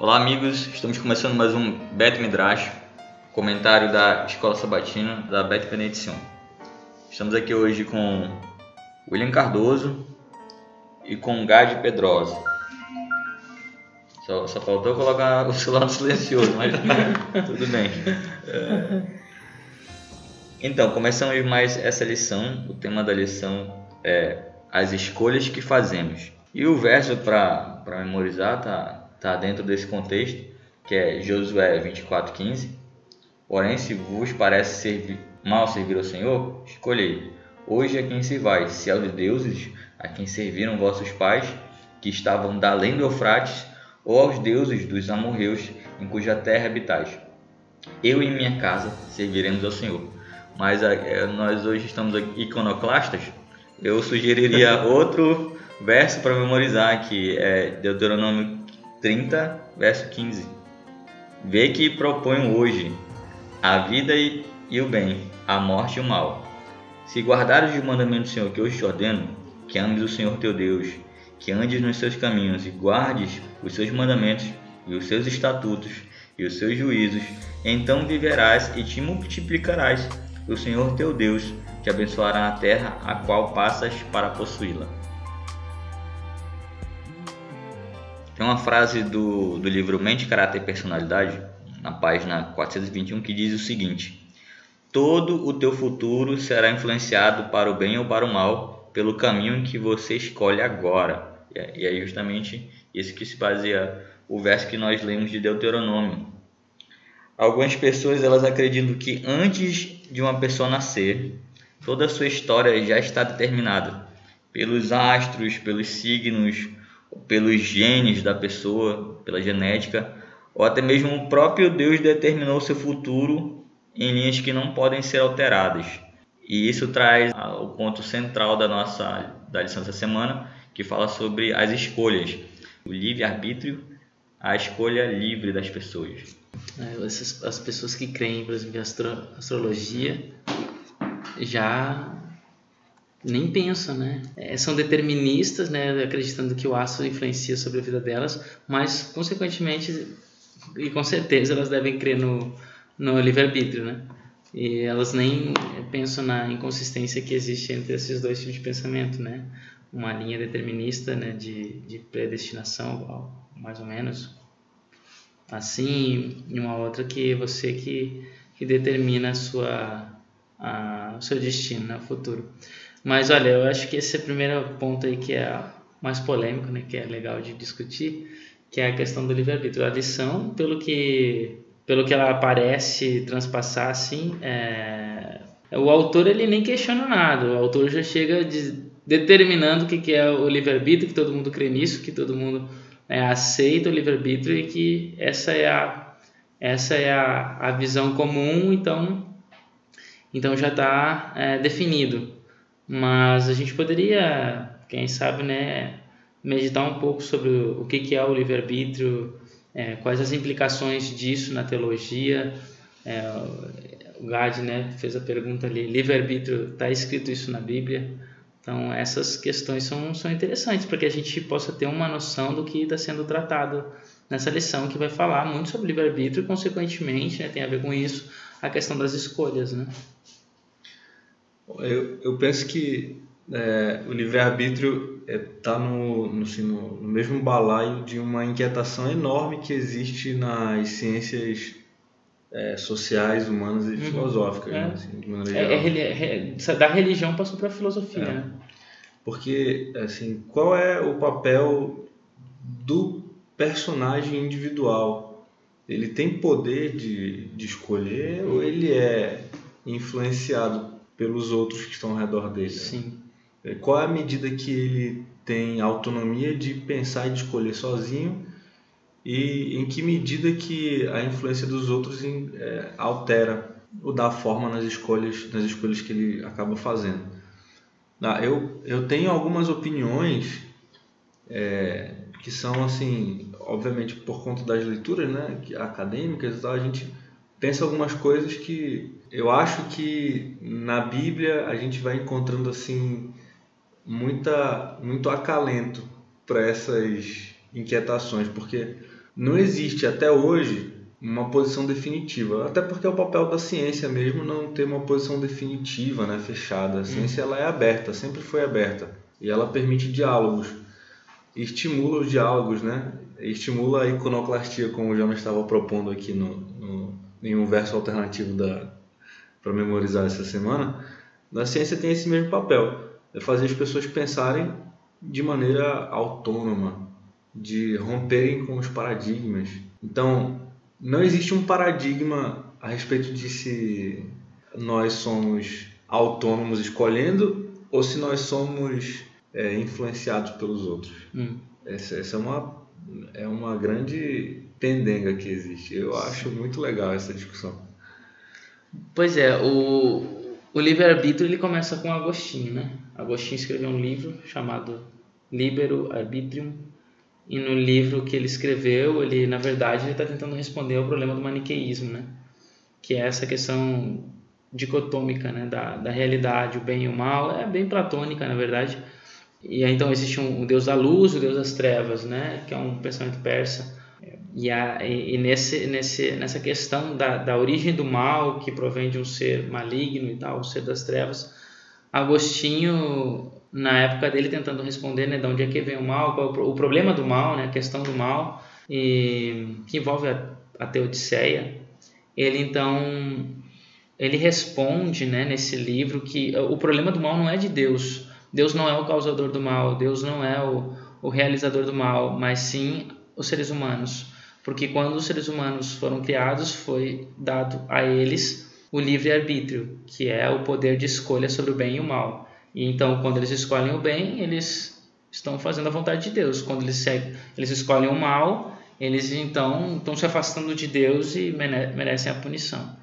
Olá, amigos. Estamos começando mais um Bet Midrash, comentário da Escola Sabatina da Bet Benedição. Estamos aqui hoje com William Cardoso e com Gade Pedrosa. Só, só faltou colocar o celular silencioso, mas tudo bem. Então, começamos mais essa lição. O tema da lição é as escolhas que fazemos. E o verso para memorizar tá, tá dentro desse contexto, que é Josué 24:15. Porém, se vos parece servir, mal servir ao Senhor, escolhei. Hoje a quem se vai, se aos deuses a quem serviram vossos pais, que estavam da além do Eufrates, ou aos deuses dos amorreus, em cuja terra habitais. Eu e minha casa serviremos ao Senhor. Mas é, nós hoje estamos iconoclastas, eu sugeriria outro verso para memorizar, que é Deuteronômio 30, verso 15. Vê que propõe hoje a vida e, e o bem, a morte e o mal. Se guardares os mandamentos do Senhor que hoje te ordeno, que ames o Senhor teu Deus, que andes nos seus caminhos e guardes os seus mandamentos e os seus estatutos e os seus juízos, então viverás e te multiplicarás. O Senhor teu Deus te abençoará a terra a qual passas para possuí-la. Tem uma frase do, do livro Mente, Caráter e Personalidade, na página 421, que diz o seguinte: Todo o teu futuro será influenciado para o bem ou para o mal pelo caminho que você escolhe agora. E é justamente isso que se baseia o verso que nós lemos de Deuteronômio. Algumas pessoas elas acreditam que antes de uma pessoa nascer, toda a sua história já está determinada pelos astros, pelos signos, pelos genes da pessoa, pela genética, ou até mesmo o próprio Deus determinou seu futuro em linhas que não podem ser alteradas. E isso traz o ponto central da nossa da lição dessa semana, que fala sobre as escolhas, o livre-arbítrio, a escolha livre das pessoas. É, as pessoas que creem, por exemplo, em astro, astrologia, já nem pensam, né? É, são deterministas, né? Acreditando que o astro influencia sobre a vida delas, mas consequentemente e com certeza elas devem crer no, no livre-arbítrio, né? E elas nem pensam na inconsistência que existe entre esses dois tipos de pensamento, né? Uma linha determinista, né? De, de predestinação, mais ou menos, assim, e uma outra que você que, que determina a sua, a, o seu destino, né? o futuro. Mas olha, eu acho que esse é o primeiro ponto aí que é mais polêmico, né, que é legal de discutir, que é a questão do livre-arbítrio. A lição, pelo que, pelo que ela parece transpassar, assim, é... o autor ele nem questiona nada, o autor já chega de, determinando o que, que é o livre-arbítrio, que todo mundo crê nisso, que todo mundo né, aceita o livre-arbítrio e que essa é a, essa é a, a visão comum, então, então já está é, definido. Mas a gente poderia, quem sabe, né, meditar um pouco sobre o que, é o livre-arbítrio, é, quais as implicações disso na teologia. É, o Gad né, fez a pergunta ali, livre-arbítrio, está escrito isso na Bíblia? Então, essas questões são, são interessantes para que a gente possa ter uma noção do que está sendo tratado nessa lição, que vai falar muito sobre livre-arbítrio e, consequentemente, né, tem a ver com isso, a questão das escolhas. Né? Eu, eu penso que é, o livre-arbítrio está é, tá no, no, assim, no, no, mesmo balaio de uma inquietação enorme que existe nas ciências é, sociais, humanas e uhum. filosóficas, né, é. né, assim, de maneira é, geral. É, da religião passou para a filosofia, né? Porque, assim, qual é o papel do personagem individual? Ele tem poder de, de escolher ou ele é influenciado pelos outros que estão ao redor dele. Sim. É, qual é a medida que ele tem autonomia de pensar e de escolher sozinho e em que medida que a influência dos outros é, altera ou dá forma nas escolhas, nas escolhas que ele acaba fazendo. Ah, eu, eu tenho algumas opiniões é, que são assim, obviamente por conta das leituras, né, acadêmicas e tal, a gente pensa algumas coisas que eu acho que na Bíblia a gente vai encontrando assim muita muito acalento para essas inquietações, porque não existe até hoje uma posição definitiva, até porque é o papel da ciência mesmo não ter uma posição definitiva, né, fechada. A ciência ela é aberta, sempre foi aberta e ela permite diálogos, estimula os diálogos, né? Estimula a iconoclastia, como o Jonas estava propondo aqui no, no em um verso alternativo da para memorizar essa semana. Na ciência tem esse mesmo papel, é fazer as pessoas pensarem de maneira autônoma, de romperem com os paradigmas. Então, não existe um paradigma a respeito de se nós somos autônomos escolhendo ou se nós somos é, influenciados pelos outros. Hum. Essa, essa, é, uma, é uma grande pendenga que existe. Eu acho muito legal essa discussão. Pois é, o, o livre-arbítrio ele começa com Agostinho, né? Agostinho escreveu um livro chamado Libero Arbitrium e no livro que ele escreveu, ele na verdade ele está tentando responder ao problema do maniqueísmo, né? Que é essa questão dicotômica, né? Da, da realidade, o bem e o mal, é bem platônica na verdade. E aí, então existe um, o deus da luz, o deus das trevas, né? Que é um pensamento persa. E, a, e, nesse, nesse, nessa questão da, da origem do mal que provém de um ser maligno e tal, o ser das trevas, Agostinho na época dele tentando responder né, de onde é que vem o mal, qual é o, problema do mal, né, a questão do mal, e, que envolve a, a Teodiceia, ele então ele responde né, nesse livro que o problema do mal não é de Deus, Deus não é o causador do mal, Deus não é o, o realizador do mal, mas sim os seres humanos. Porque quando os seres humanos foram criados, foi dado a eles o livre-arbítrio, que é o poder de escolha sobre o bem e o mal. E então, quando eles escolhem o bem, eles estão fazendo a vontade de Deus. Quando eles, seguem, eles escolhem o mal, eles então estão se afastando de Deus e merecem a punição.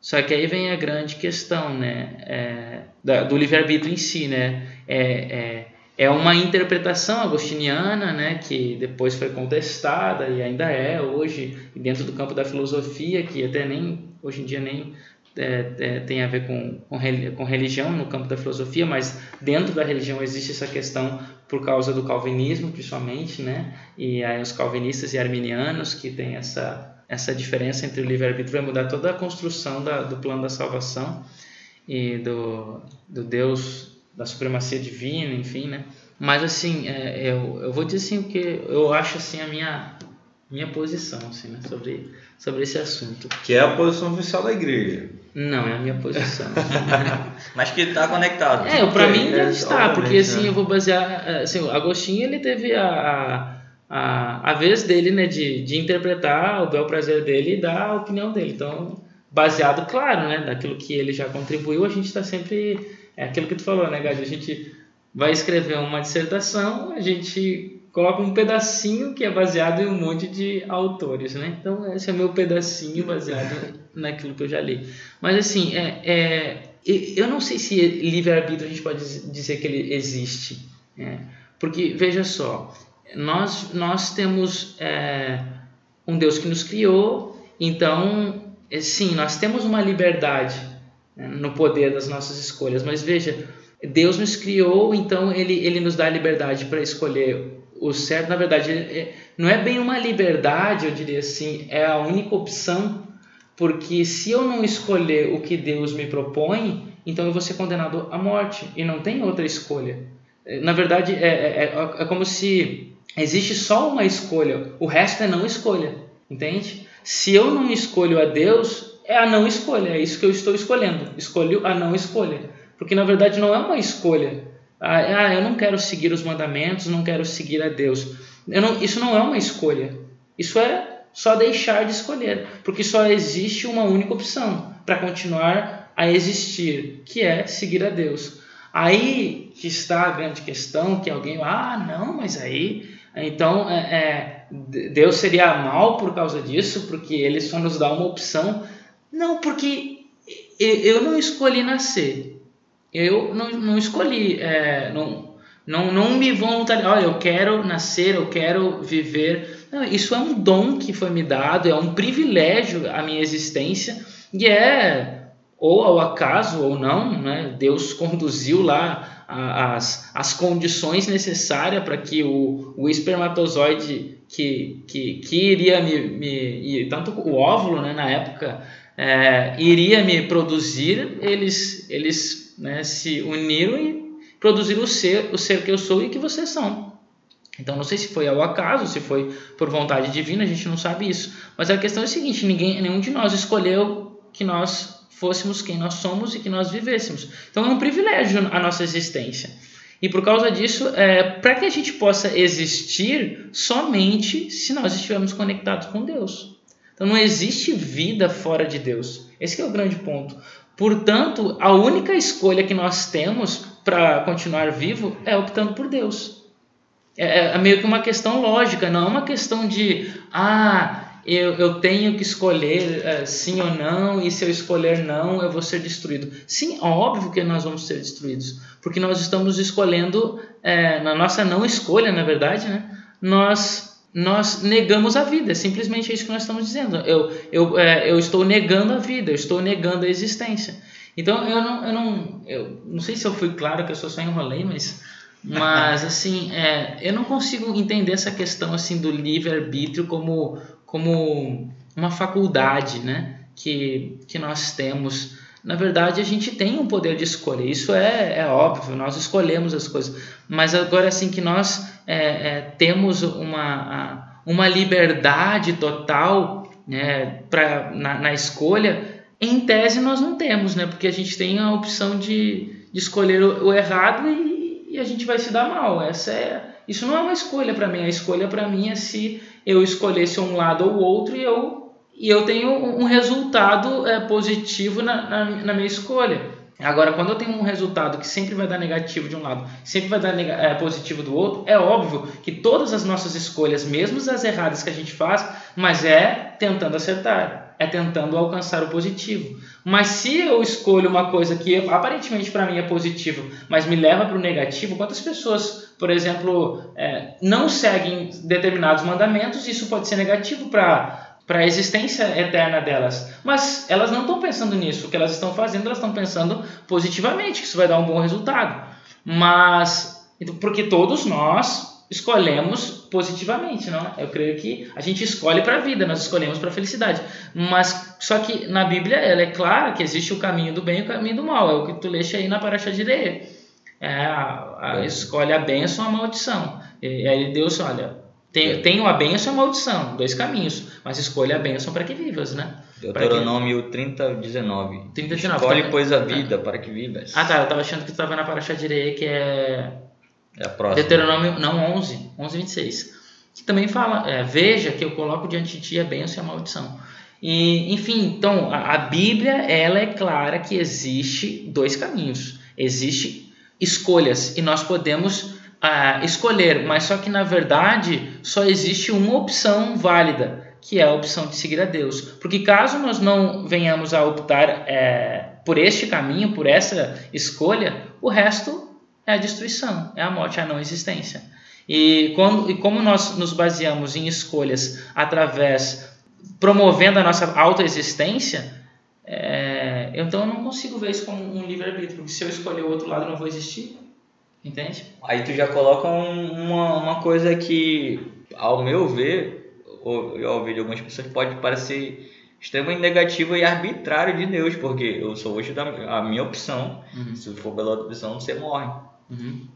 Só que aí vem a grande questão, né, é, do livre-arbítrio em si, né, é, é, é, uma interpretação agostiniana, né, que depois foi contestada e ainda é hoje dentro do campo da filosofia, que até nem hoje em dia nem é, é, tem a ver com, com, religião no campo da filosofia, mas dentro da religião existe essa questão por causa do calvinismo, principalmente, né? E aí os calvinistas e arminianos que têm essa essa diferença entre o livre-arbítrio vai mudar toda a construção da, do plano da salvação e do, do Deus, da supremacia divina, enfim, né? Mas assim, é, eu, eu vou dizer assim que eu acho assim a minha minha posição assim, né? sobre sobre esse assunto. Que é a posição oficial da igreja. Não, é a minha posição. Mas que está conectado. É, para mim deve estar, porque assim, né? eu vou basear. Assim, o Agostinho ele teve a, a, a vez dele né, de, de interpretar o bel prazer dele e dar a opinião dele. Então, baseado, claro, né, naquilo que ele já contribuiu, a gente está sempre. É aquilo que tu falou, né, Gadi? A gente vai escrever uma dissertação, a gente coloca um pedacinho que é baseado em um monte de autores, né? Então esse é meu pedacinho baseado naquilo que eu já li. Mas assim, é, é eu não sei se livre-arbítrio a gente pode dizer que ele existe, né? porque veja só, nós, nós temos é, um Deus que nos criou, então é, sim, nós temos uma liberdade no poder das nossas escolhas, mas veja, Deus nos criou, então ele, ele nos dá a liberdade para escolher o certo, na verdade, não é bem uma liberdade, eu diria assim, é a única opção, porque se eu não escolher o que Deus me propõe, então eu vou ser condenado à morte e não tem outra escolha. Na verdade, é, é, é, é como se existe só uma escolha, o resto é não escolha, entende? Se eu não escolho a Deus, é a não escolha, é isso que eu estou escolhendo, escolho a não escolha, porque na verdade não é uma escolha, ah, ah, eu não quero seguir os mandamentos, não quero seguir a Deus. Não, isso não é uma escolha. Isso é só deixar de escolher, porque só existe uma única opção para continuar a existir, que é seguir a Deus. Aí que está a grande questão, que alguém, ah, não, mas aí, então é, é, Deus seria mal por causa disso, porque Ele só nos dá uma opção. Não, porque eu não escolhi nascer eu não, não escolhi, é, não, não, não me voluntariar, olha, eu quero nascer, eu quero viver. Não, isso é um dom que foi me dado, é um privilégio a minha existência e é ou ao acaso ou não, né? Deus conduziu lá as, as condições necessárias para que o, o espermatozoide que, que, que iria me, me tanto o óvulo né, na época é, iria me produzir, eles, eles né, se uniram e produziram o ser, o ser que eu sou e que vocês são. Então não sei se foi ao acaso, se foi por vontade divina, a gente não sabe isso. Mas a questão é a seguinte: ninguém, nenhum de nós escolheu que nós fôssemos quem nós somos e que nós vivêssemos. Então é um privilégio a nossa existência. E por causa disso, é, para que a gente possa existir somente se nós estivermos conectados com Deus. Então não existe vida fora de Deus. Esse é o grande ponto. Portanto, a única escolha que nós temos para continuar vivo é optando por Deus. É, é meio que uma questão lógica, não é uma questão de ah, eu, eu tenho que escolher é, sim ou não, e se eu escolher não, eu vou ser destruído. Sim, óbvio que nós vamos ser destruídos, porque nós estamos escolhendo, é, na nossa não escolha, na verdade, né, nós, nós negamos a vida, é simplesmente isso que nós estamos dizendo. Eu, eu, é, eu estou negando a vida, eu estou negando a existência. Então, eu não, eu não, eu não sei se eu fui claro que eu só enrolei, mas mas assim é, eu não consigo entender essa questão assim do livre arbítrio como como uma faculdade né, que, que nós temos. Na verdade, a gente tem um poder de escolha, isso é, é óbvio, nós escolhemos as coisas, mas agora assim que nós é, é, temos uma, uma liberdade total né, pra, na, na escolha, em tese nós não temos, né, porque a gente tem a opção de, de escolher o, o errado e, e a gente vai se dar mal. Essa é, isso não é uma escolha para mim, a escolha para mim é se eu escolhesse um lado ou outro e eu, e eu tenho um resultado é, positivo na, na, na, minha escolha. Agora, quando eu tenho um resultado que sempre vai dar negativo de um lado, sempre vai dar é, positivo do outro, é óbvio que todas as nossas escolhas, mesmo as erradas que a gente faz, mas é tentando acertar, é tentando alcançar o positivo. Mas se eu escolho uma coisa que aparentemente para mim é positiva, mas me leva para o negativo, quantas pessoas por exemplo, é, não seguem determinados mandamentos, isso pode ser negativo para para a existência eterna delas. Mas elas não estão pensando nisso. O que elas estão fazendo, elas estão pensando positivamente, que isso vai dar um bom resultado. Mas, então, porque todos nós escolhemos positivamente, não? Eu creio que a gente escolhe para a vida, nós escolhemos para a felicidade. Mas só que na Bíblia ela é clara que existe o caminho do bem e o caminho do mal. É o que tu leste aí na Paraxá de Leia é, a, a, é. escolhe a bênção ou a maldição. E, e aí Deus, olha, tem, é. tenho a bênção e a maldição, dois caminhos, mas escolhe a bênção para que vivas, né? Deuteronômio que... 30, 19. 30, 19. Escolhe, tá... pois, a vida é. para que vivas. Ah, tá, eu estava achando que tu estava na Paraxá Direi, que é... É a próxima. Deuteronômio, não, 11, 11, 26. Que também fala, é, veja que eu coloco diante de ti a bênção e a maldição. E, enfim, então, a, a Bíblia, ela é clara que existe dois caminhos. Existe escolhas e nós podemos ah, escolher, mas só que na verdade só existe uma opção válida, que é a opção de seguir a Deus. Porque caso nós não venhamos a optar é, por este caminho, por essa escolha, o resto é a destruição, é a morte, é a não existência. E, quando, e como nós nos baseamos em escolhas através, promovendo a nossa autoexistência, é, então eu não consigo ver isso como um livre-arbítrio, porque se eu escolher o outro lado não vou existir. Entende? Aí tu já coloca uma, uma coisa que, ao meu ver, ou eu ouvi de algumas pessoas, pode parecer extremamente negativa e arbitrário de Deus, porque eu sou hoje da a minha opção. Uhum. Se for pela outra opção, você morre. Uhum.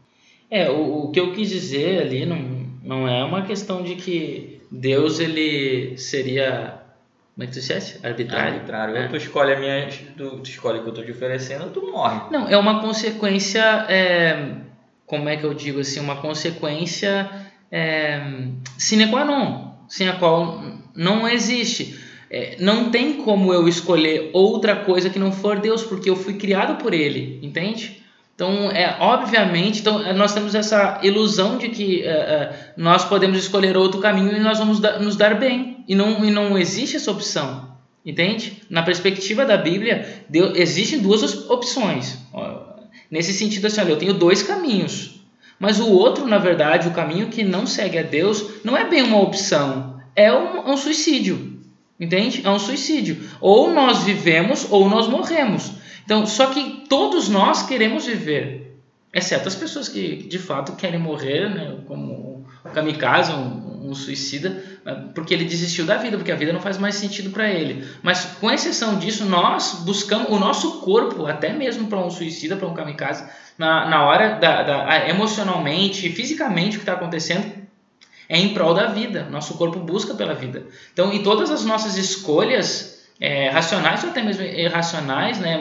É, o, o que eu quis dizer ali não, não é uma questão de que Deus ele seria como é que tu disseste? Arbitrário? Arbitrário. É. Tu escolhe a minha. Tu, tu escolhe o que eu estou te oferecendo, tu morre. Não, é uma consequência. É, como é que eu digo assim? Uma consequência é, sine qua non, sem a qual não existe. É, não tem como eu escolher outra coisa que não for Deus, porque eu fui criado por Ele, entende? Então, é, obviamente, então, é, nós temos essa ilusão de que é, é, nós podemos escolher outro caminho e nós vamos da, nos dar bem. E não, e não existe essa opção. Entende? Na perspectiva da Bíblia, Deus, existem duas opções. Nesse sentido, assim, olha, eu tenho dois caminhos. Mas o outro, na verdade, o caminho que não segue a Deus, não é bem uma opção, é um, um suicídio. Entende? É um suicídio. Ou nós vivemos ou nós morremos. Então, só que todos nós queremos viver, exceto as pessoas que de fato querem morrer, né, como o kamikaze, um, um suicida, né, porque ele desistiu da vida, porque a vida não faz mais sentido para ele. Mas com exceção disso, nós buscamos o nosso corpo, até mesmo para um suicida, para um kamikaze, na, na hora da, da emocionalmente, fisicamente o que está acontecendo, é em prol da vida. Nosso corpo busca pela vida. Então, em todas as nossas escolhas é, racionais ou até mesmo irracionais, né,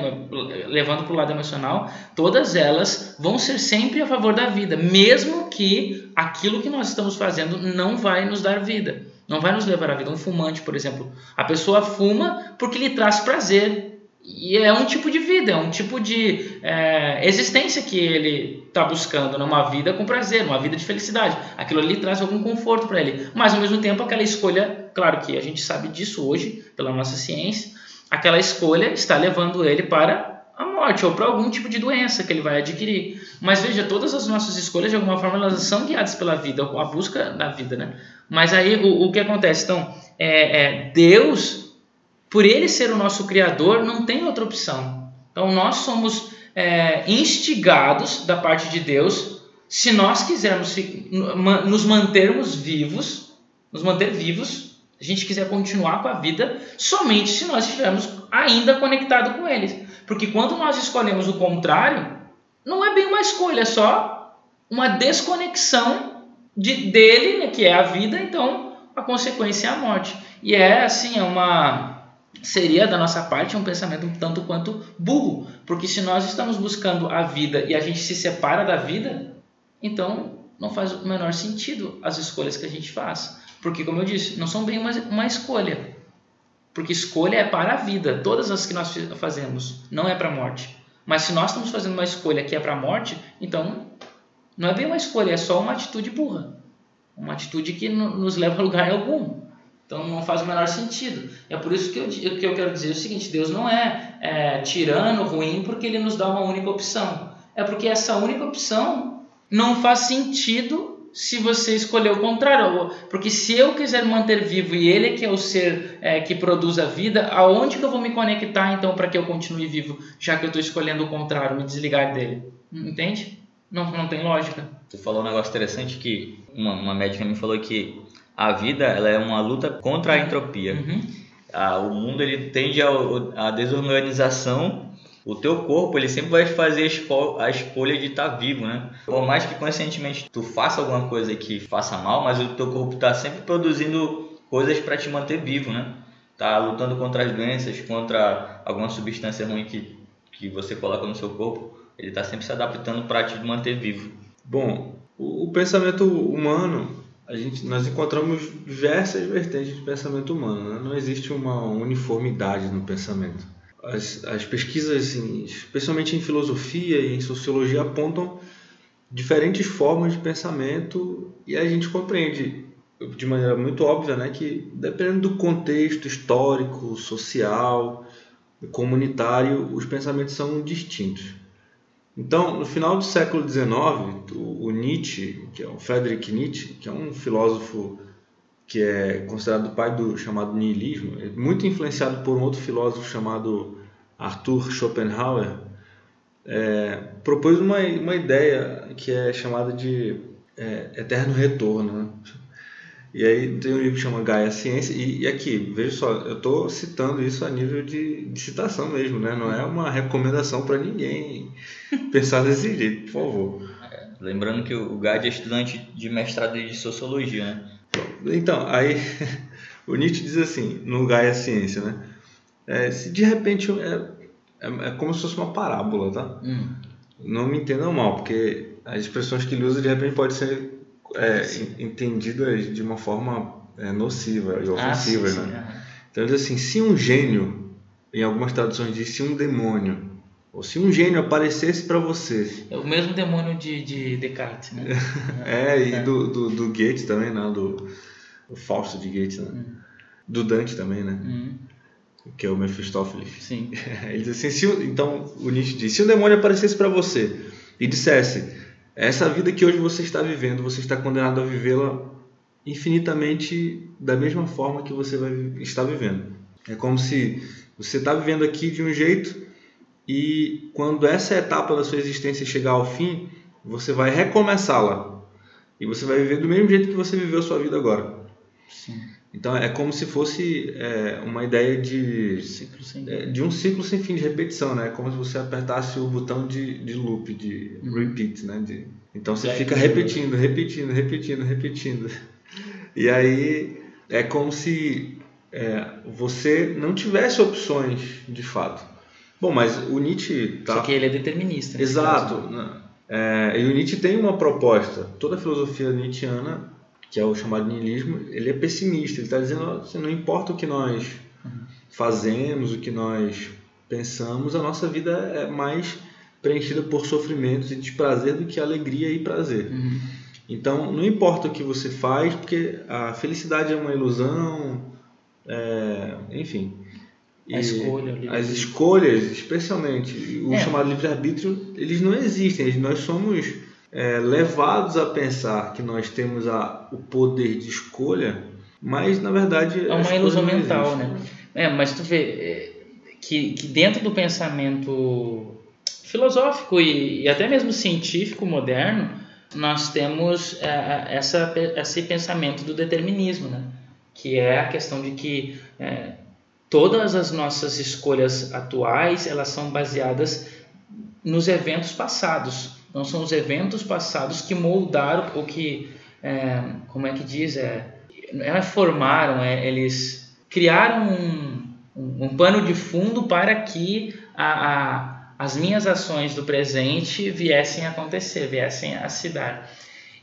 levando para o lado emocional, todas elas vão ser sempre a favor da vida, mesmo que aquilo que nós estamos fazendo não vai nos dar vida, não vai nos levar à vida. Um fumante, por exemplo, a pessoa fuma porque lhe traz prazer, e é um tipo de vida, é um tipo de é, existência que ele está buscando numa vida com prazer, numa vida de felicidade. Aquilo ali traz algum conforto para ele. Mas ao mesmo tempo, aquela escolha, claro que a gente sabe disso hoje, pela nossa ciência, aquela escolha está levando ele para a morte ou para algum tipo de doença que ele vai adquirir. Mas veja, todas as nossas escolhas, de alguma forma, elas são guiadas pela vida, a busca da vida, né? Mas aí o, o que acontece? Então, é, é Deus por ele ser o nosso Criador, não tem outra opção. Então nós somos é, instigados da parte de Deus, se nós quisermos nos mantermos vivos, nos manter vivos, a gente quiser continuar com a vida, somente se nós estivermos ainda conectados com Ele. Porque quando nós escolhemos o contrário, não é bem uma escolha, é só uma desconexão de, dele, né, que é a vida, então a consequência é a morte. E é assim, é uma seria da nossa parte um pensamento um tanto quanto burro, porque se nós estamos buscando a vida e a gente se separa da vida, então não faz o menor sentido as escolhas que a gente faz, porque como eu disse, não são bem uma, uma escolha, porque escolha é para a vida, todas as que nós fazemos, não é para a morte. Mas se nós estamos fazendo uma escolha que é para a morte, então não é bem uma escolha, é só uma atitude burra, uma atitude que nos leva a lugar algum. Então não faz o menor sentido. É por isso que eu, que eu quero dizer o seguinte: Deus não é, é tirano, ruim, porque Ele nos dá uma única opção. É porque essa única opção não faz sentido se você escolher o contrário. Porque se eu quiser manter vivo e Ele é que é o ser é, que produz a vida, aonde que eu vou me conectar então para que eu continue vivo, já que eu estou escolhendo o contrário, me desligar dele? Entende? Não, não tem lógica. Tu falou um negócio interessante que uma, uma médica me falou que a vida ela é uma luta contra a entropia. Uhum. Ah, o mundo ele tende a, desorganização. O teu corpo ele sempre vai fazer a, esco a escolha de estar tá vivo, né? Por mais que conscientemente tu faça alguma coisa que faça mal, mas o teu corpo está sempre produzindo coisas para te manter vivo, né? Tá lutando contra as doenças, contra alguma substância ruim que, que você coloca no seu corpo. Ele está sempre se adaptando para te manter vivo. Bom, o, o pensamento humano a gente, nós encontramos diversas vertentes de pensamento humano. Né? Não existe uma uniformidade no pensamento. As, as pesquisas, assim, especialmente em filosofia e em sociologia, apontam diferentes formas de pensamento e a gente compreende de maneira muito óbvia né, que, dependendo do contexto histórico, social, comunitário, os pensamentos são distintos. Então, no final do século XIX, o Nietzsche, que é o Friedrich Nietzsche, que é um filósofo que é considerado o pai do chamado niilismo, é muito influenciado por um outro filósofo chamado Arthur Schopenhauer, é, propôs uma, uma ideia que é chamada de é, eterno retorno. Né? E aí tem um livro que chama Gaia Ciência, e, e aqui, veja só, eu estou citando isso a nível de, de, citação mesmo, né? não é uma recomendação para ninguém pensar desse jeito, por favor. Lembrando que o Gaia é estudante de mestrado de Sociologia, né? Então, aí o Nietzsche diz assim, no Gaia Ciência, né? É, se de repente é, é, é, como se fosse uma parábola, tá? Hum. Não me entendam mal, porque as expressões que ele usa de repente pode ser é, entendidas de uma forma é, nociva e ah, ofensiva. Ah, sim, né? Sim, Então, diz assim: se um gênio, em algumas traduções diz se um demônio, ou se um gênio aparecesse para você. É o mesmo demônio de, de Descartes, né? é, e é. Do, do, do Goethe também, né? Do, do Fausto de Goethe, né? Hum. Do Dante também, né? Hum. Que é o Mephistófeles. Sim. Ele diz assim: se, então o Nietzsche diz: se um demônio aparecesse para você e dissesse essa vida que hoje você está vivendo, você está condenado a vivê-la infinitamente da mesma forma que você vai estar vivendo. É como se você está vivendo aqui de um jeito e quando essa etapa da sua existência chegar ao fim, você vai recomeçá-la. E você vai viver do mesmo jeito que você viveu a sua vida agora. Sim. Então é como se fosse é, uma ideia de, Ciclo é, de um ciclo sem fim de repetição, né? É como se você apertasse o botão de, de loop, de repeat, né? De, então você Back fica repetindo, repetindo, repetindo, repetindo. E aí é como se é, você não tivesse opções de fato. Bom, mas o Nietzsche tá Só que ele é determinista. nesse Exato. né? É, e o Nietzsche tem uma proposta. Toda a filosofia nietzschiana, que é o chamado niilismo, ele é pessimista. Ele está dizendo assim, não importa o que nós fazemos, o que nós pensamos, a nossa vida é mais preenchida por sofrimentos e desprazer do que alegria e prazer. Uhum. Então, não importa o que você faz, porque a felicidade é uma ilusão, é, enfim. A escolha, as escolhas, especialmente o É. chamado livre-arbítrio, eles não existem. Eles- Nós somos é, levados a pensar que nós temos a, o poder de escolha, mas na verdade É uma ilusão mental, né? É, mas tu vê é, que, que dentro do pensamento filosófico e, e até mesmo científico moderno, nós temos é, essa, esse pensamento do determinismo, né? Que é a questão de que é, todas as nossas escolhas atuais, elas são baseadas nos eventos passados. Não são os eventos passados que moldaram ou que, é, como é que diz, é, não é formaram, é, eles criaram um, um, um pano de fundo para que a, a, as minhas ações do presente viessem a acontecer, viessem a se dar.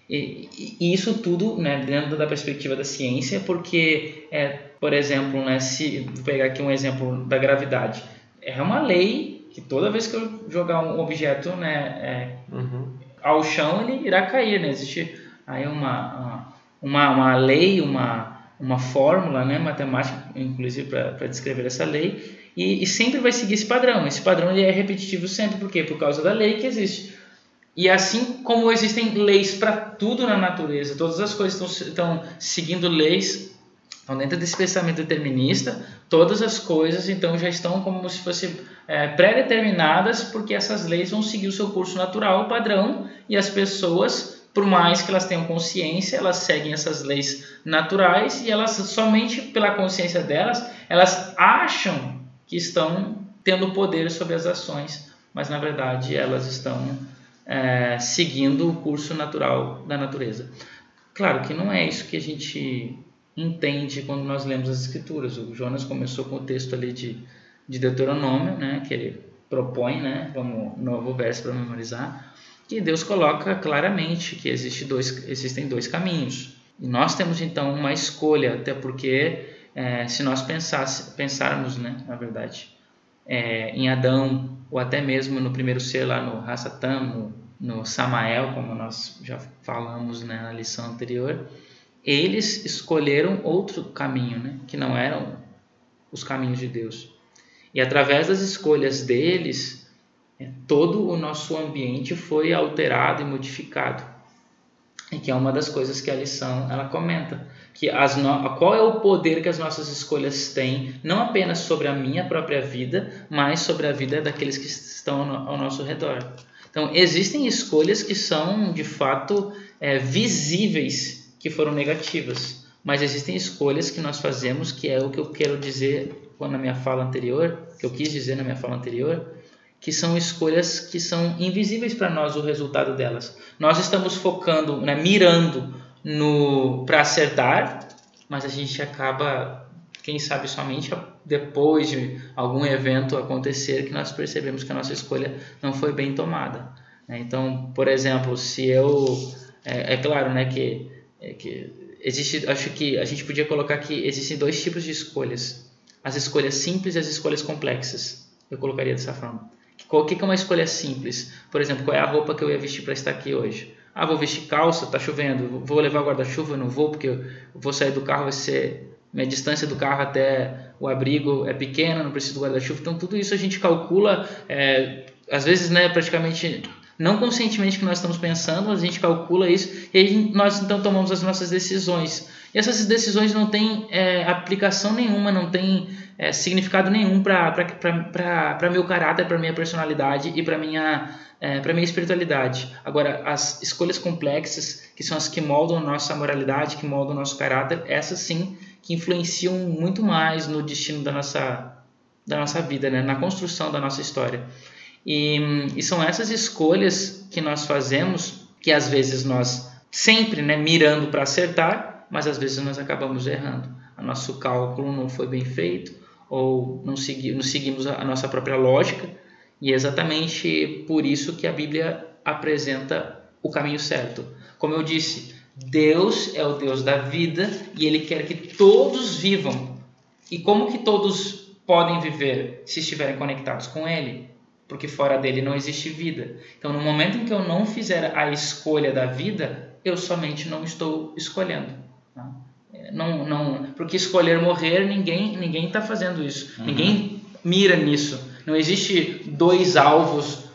E- e isso tudo né, dentro da perspectiva da ciência, porque, é, por exemplo, né, se vou pegar aqui um exemplo da gravidade, é uma lei que toda vez que eu jogar um objeto né, é, Uhum. ao chão ele irá cair, né? Existe aí uma, uma, uma lei, uma, uma fórmula né, matemática, inclusive para descrever essa lei, e, e sempre vai seguir esse padrão. Esse padrão ele é repetitivo sempre, por quê? Por causa da lei que existe. E assim como existem leis para tudo na natureza, todas as coisas estão, estão seguindo leis, então dentro desse pensamento determinista, todas as coisas então já estão como se fossem é, pré-determinadas, porque essas leis vão seguir o seu curso natural, padrão, e as pessoas, por mais que elas tenham consciência, elas seguem essas leis naturais e elas somente pela consciência delas, elas acham que estão tendo poder sobre as ações, mas na verdade elas estão é, seguindo o curso natural da natureza. Claro que não é isso que a gente entende quando nós lemos as escrituras. O Jonas começou com o texto ali de, de Deuteronômio, né, que ele propõe, né, vamos novo verso para memorizar, que Deus coloca claramente que existe dois, existem dois caminhos. E nós temos então uma escolha, até porque é, se nós pensasse, pensarmos, né, na verdade, é, em Adão, ou até mesmo no primeiro ser lá no Hassatam, no, no Samael, como nós já falamos né, na lição anterior, eles escolheram outro caminho, né, que não eram os caminhos de Deus. E através das escolhas deles, é, todo o nosso ambiente foi alterado e modificado. E que é uma das coisas que a lição ela comenta, que as no... qual é o poder que as nossas escolhas têm, não apenas sobre a minha própria vida, mas sobre a vida daqueles que estão ao nosso redor. Então, existem escolhas que são, de fato, é, visíveis que foram negativas, mas existem escolhas que nós fazemos, que é o que eu quero dizer na minha fala anterior, que eu quis dizer na minha fala anterior, que são escolhas que são invisíveis para nós o resultado delas. Nós estamos focando, né, mirando no para acertar, mas a gente acaba, quem sabe somente depois de algum evento acontecer que nós percebemos que a nossa escolha não foi bem tomada. né? Então, por exemplo, se eu é, é claro, né, que, é, que existe, acho que a gente podia colocar que existem dois tipos de escolhas: as escolhas simples e as escolhas complexas. Eu colocaria dessa forma. O que é uma escolha simples? Por exemplo, qual é a roupa que eu ia vestir para estar aqui hoje? Ah, vou vestir calça, tá chovendo, vou levar guarda-chuva, não vou porque eu vou sair do carro, vai ser minha distância do carro até o abrigo é pequena, não preciso do guarda-chuva. Então tudo isso a gente calcula, é, às vezes, né, praticamente não conscientemente que nós estamos pensando, a gente calcula isso e aí nós então tomamos as nossas decisões. E essas decisões não têm é, aplicação nenhuma, não tem é, significado nenhum para meu caráter, para minha personalidade e para minha é, para minha espiritualidade. Agora, as escolhas complexas, que são as que moldam nossa moralidade, que moldam nosso caráter, essas sim que influenciam muito mais no destino da nossa da nossa vida, né? na construção da nossa história. E, e são essas escolhas que nós fazemos que às vezes nós sempre né, mirando para acertar, mas às vezes nós acabamos errando. O nosso cálculo não foi bem feito ou não, segui, não seguimos a nossa própria lógica e é exatamente por isso que a Bíblia apresenta o caminho certo. Como eu disse, Deus é o Deus da vida e Ele quer que todos vivam. E como que todos podem viver se estiverem conectados com Ele? Porque fora dele não existe vida. Então, no momento em que eu não fizer a escolha da vida, eu somente não estou escolhendo. Tá? Não, não, porque escolher morrer, ninguém ninguém está fazendo isso. Uhum. Ninguém mira nisso. Não existe dois alvos,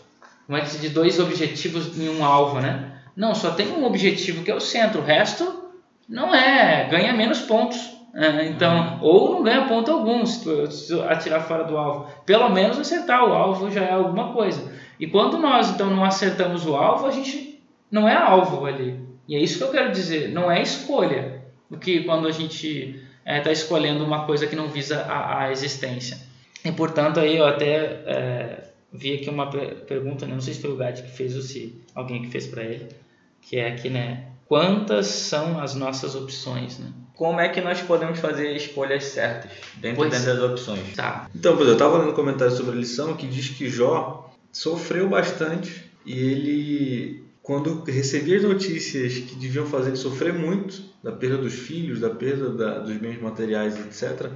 como é que se diz, dois objetivos em um alvo, né? Não, só tem um objetivo que é o centro. O resto não é, ganha menos pontos. É, então, uhum. ou não ganha ponto algum se, tu, se atirar fora do alvo. Pelo menos acertar o alvo já é alguma coisa. E quando nós então não acertamos o alvo, a gente não é alvo ali. E é isso que eu quero dizer, não é escolha. O que quando a gente está é, tá escolhendo uma coisa que não visa a, a existência. E portanto aí eu até é, vi aqui uma pergunta, né? não sei se foi o Gad que fez ou se alguém que fez para ele, que é aqui, né? Quantas são as nossas opções, né? Como é que nós podemos fazer escolhas certas dentro, das opções? Tá. Então, eu estava lendo um comentário sobre a lição que diz que Jó sofreu bastante e ele, quando recebia as notícias que deviam fazer ele sofrer muito, da perda dos filhos, da perda da, dos bens materiais, etc.,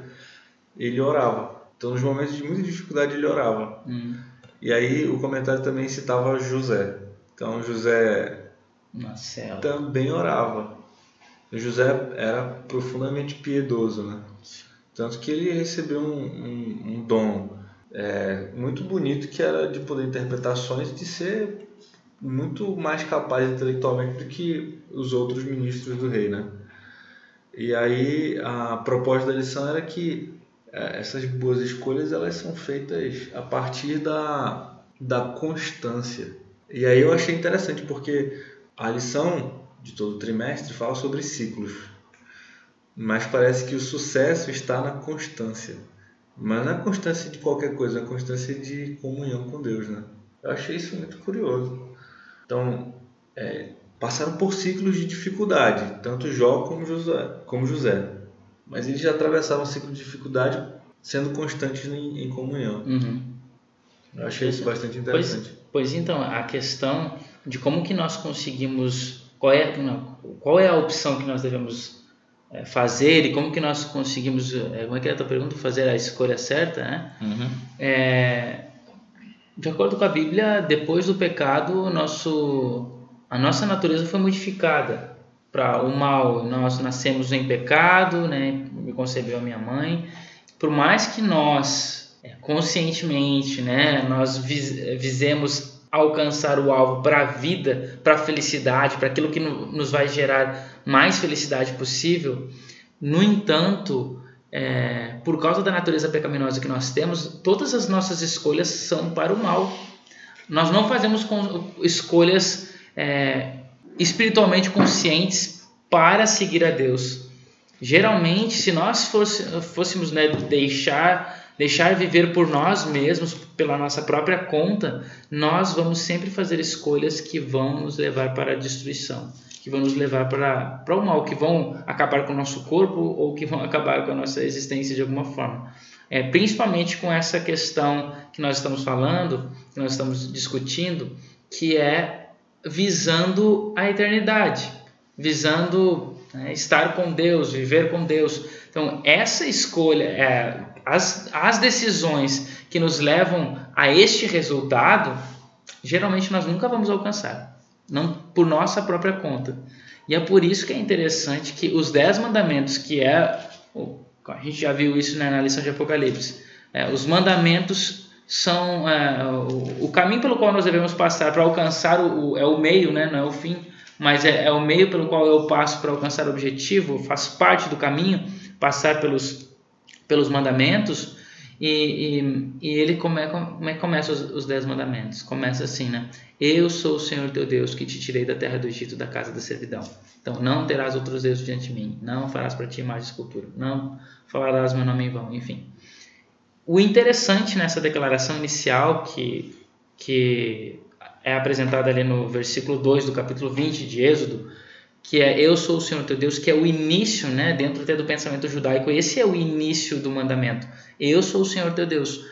ele orava. Então, nos momentos de muita dificuldade, ele orava. Hum. E aí, o comentário também citava José. Então, José Marcelo. também orava. José era profundamente piedoso, né? Tanto que ele recebeu um, um, um dom é, muito bonito que era de poder interpretar sonhos e de ser muito mais capaz intelectualmente do que os outros ministros do rei, né? E aí a proposta da lição era que é, essas boas escolhas elas são feitas a partir da, da constância. E aí eu achei interessante porque a lição de todo trimestre fala sobre ciclos, mas parece que o sucesso está na constância. Mas não é constância de qualquer coisa, é constância de comunhão com Deus, né? Eu achei isso muito curioso. Então, é, passaram por ciclos de dificuldade, tanto Jó como José. Como José mas eles já atravessavam um ciclo de dificuldade sendo constantes em, em comunhão. Uhum. Eu achei isso bastante interessante. Pois, pois, então, a questão de como que nós conseguimos, qual é, qual é a opção que nós devemos é, fazer e como que nós conseguimos, é, como é que é a tua pergunta, fazer a escolha certa, né? Uhum. É, de acordo com a Bíblia, depois do pecado, nosso, a nossa natureza foi modificada para o mal. Nós nascemos em pecado, né? Me concebeu a minha mãe. Por mais que nós conscientemente, né, nós visemos alcançar o alvo para a vida, para a felicidade, para aquilo que nos vai gerar mais felicidade possível. No entanto, é, por causa da natureza pecaminosa que nós temos, todas as nossas escolhas são para o mal. Nós não fazemos escolhas é, espiritualmente conscientes para seguir a Deus. Geralmente, se nós fôssemos né, deixar deixar viver por nós mesmos, pela nossa própria conta, nós vamos sempre fazer escolhas que vão nos levar para a destruição, que vão nos levar para, para o mal, que vão acabar com o nosso corpo ou que vão acabar com a nossa existência de alguma forma. É, principalmente com essa questão que nós estamos falando, que nós estamos discutindo, que é visando a eternidade, visando né, estar com Deus, viver com Deus. Então, essa escolha, é, as, as decisões que nos levam a este resultado, geralmente nós nunca vamos alcançar, não por nossa própria conta. E é por isso que é interessante que os dez mandamentos, que é, a gente já viu isso né, na lição de Apocalipse, é, os mandamentos são é, o, o, caminho pelo qual nós devemos passar para alcançar o, o, é o meio, né? não é o fim, mas é, é o meio pelo qual eu passo para alcançar o objetivo, faz parte do caminho passar pelos, pelos mandamentos. E, e, e ele come, como que começa os, os dez mandamentos? Começa assim, né? Eu sou o Senhor teu Deus que te tirei da terra do Egito, da casa da servidão. Então, não terás outros deuses diante de mim. Não farás para ti de escultura. Não falarás meu nome em vão. Enfim. O interessante nessa declaração inicial, que, que é apresentada ali no versículo 2 do capítulo 20 de Êxodo, que é Eu sou o Senhor teu Deus, que é o início, né, dentro até do pensamento judaico, esse é o início do mandamento. Eu sou o Senhor teu Deus.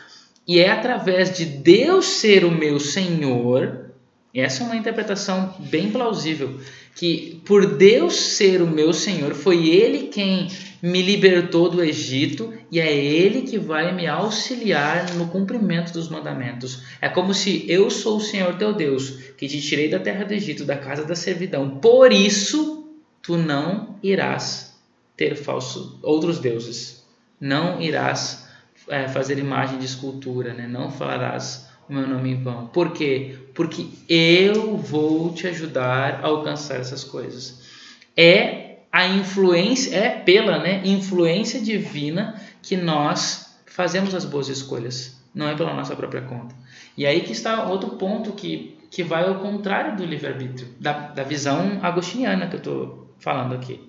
E é através de Deus ser o meu Senhor, essa é uma interpretação bem plausível, que por Deus ser o meu Senhor, foi Ele quem me libertou do Egito e é Ele que vai me auxiliar no cumprimento dos mandamentos. É como se eu sou o Senhor teu Deus, que te tirei da terra do Egito, da casa da servidão. Por isso, tu não irás ter falso, outros deuses. Não irás é, fazer imagem de escultura, né? não falarás o meu nome em vão. Por quê? Porque eu vou te ajudar a alcançar essas coisas. É a influência é pela né, influência divina que nós fazemos as boas escolhas, não é pela nossa própria conta. E aí que está outro ponto que, que vai ao contrário do livre-arbítrio, da, da visão agostiniana que eu estou falando aqui.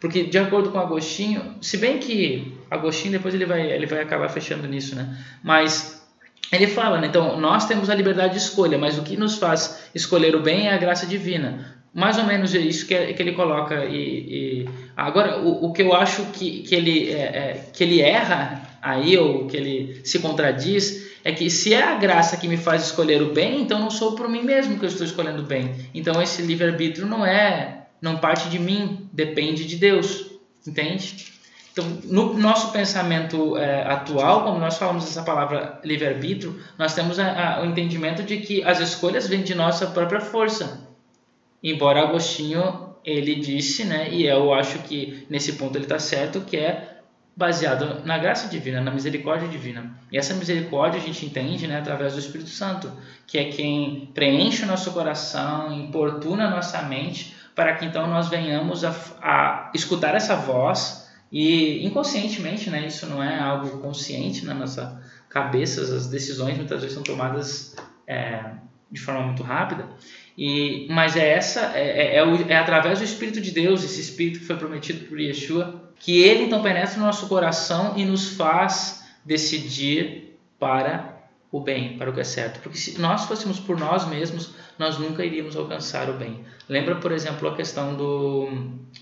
Porque, de acordo com Agostinho, se bem que Agostinho depois ele vai, ele vai acabar fechando nisso, né? Mas ele fala, né? então, nós temos a liberdade de escolha, mas o que nos faz escolher o bem é a graça divina mais ou menos isso que, que ele coloca e, e agora o, o, que eu acho que, que, ele, é, é, que ele erra aí ou que ele se contradiz é que se é a graça que me faz escolher o bem então não sou por mim mesmo que eu estou escolhendo o bem. Então esse livre arbítrio não é não parte de mim depende de Deus entende? Então no nosso pensamento é, atual como nós falamos essa palavra livre arbítrio nós temos a, a, o entendimento de que as escolhas vêm de nossa própria força Embora Agostinho ele disse, né, e eu acho que nesse ponto ele está certo, que é baseado na graça divina, na misericórdia divina. E essa misericórdia a gente entende né, através do Espírito Santo, que é quem preenche o nosso coração, importuna a nossa mente, para que então nós venhamos a, a escutar essa voz e inconscientemente, né, isso não é algo consciente na nossa cabeça, as decisões muitas vezes são tomadas é, de forma muito rápida, e, mas é essa é, é, é, é, através do Espírito de Deus, esse Espírito que foi prometido por Yeshua, que ele então penetra no nosso coração e nos faz decidir para o bem, para o que é certo. Porque se nós fôssemos por nós mesmos, nós nunca iríamos alcançar o bem. Lembra, por exemplo, a questão do,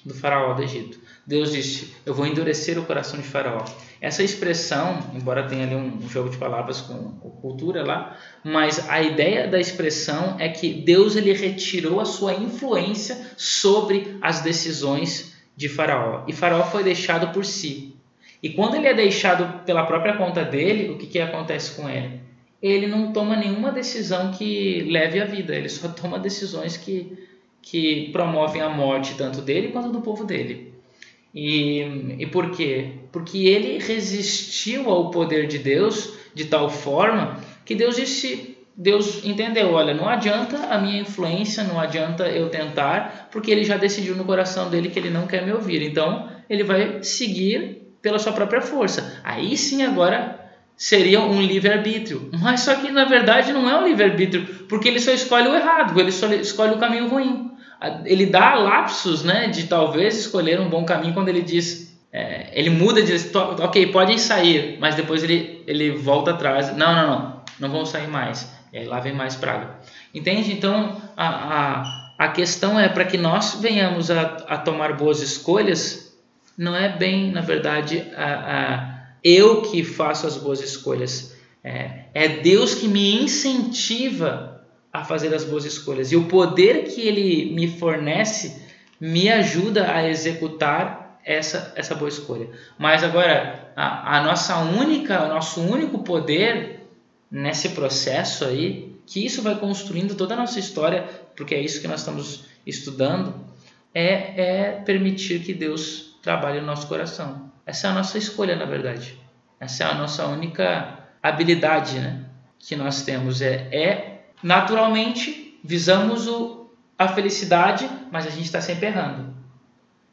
do faraó do Egito. Deus disse: Eu vou endurecer o coração de Faraó. Essa expressão, embora tenha ali um jogo de palavras com, cultura lá, mas a ideia da expressão é que Deus ele retirou a sua influência sobre as decisões de Faraó. E Faraó foi deixado por si. E quando ele é deixado pela própria conta dele, o que, que acontece com ele? Ele não toma nenhuma decisão que leve à vida, ele só toma decisões que, que promovem a morte tanto dele quanto do povo dele. E, e por quê? Porque ele resistiu ao poder de Deus de tal forma que Deus disse, Deus entendeu, olha, não adianta a minha influência, não adianta eu tentar, porque ele já decidiu no coração dele que ele não quer me ouvir. Então, ele vai seguir pela sua própria força. Aí sim agora seria um livre-arbítrio. Mas só que na verdade não é um livre-arbítrio, porque ele só escolhe o errado, ele só escolhe o caminho ruim ele dá lapsos né, de talvez escolher um bom caminho quando ele diz, é, ele muda de ok, podem sair, mas depois ele, ele volta atrás, não, não, não, não vão sair mais, e aí lá vem mais praga. Entende? Então a, a, a questão é para que nós venhamos a, a tomar boas escolhas, não é bem, na verdade, a, a, eu que faço as boas escolhas, é, é Deus que me incentiva a fazer as boas escolhas. E o poder que ele me fornece me ajuda a executar essa, essa boa escolha. Mas agora, a, a nossa única, o nosso único poder nesse processo aí, que isso vai construindo toda a nossa história, porque é isso que nós estamos estudando, é, é permitir que Deus trabalhe no nosso coração. Essa é a nossa escolha, na verdade. Essa é a nossa única habilidade né, que nós temos, é, é naturalmente visamos o, a felicidade, mas a gente está sempre errando.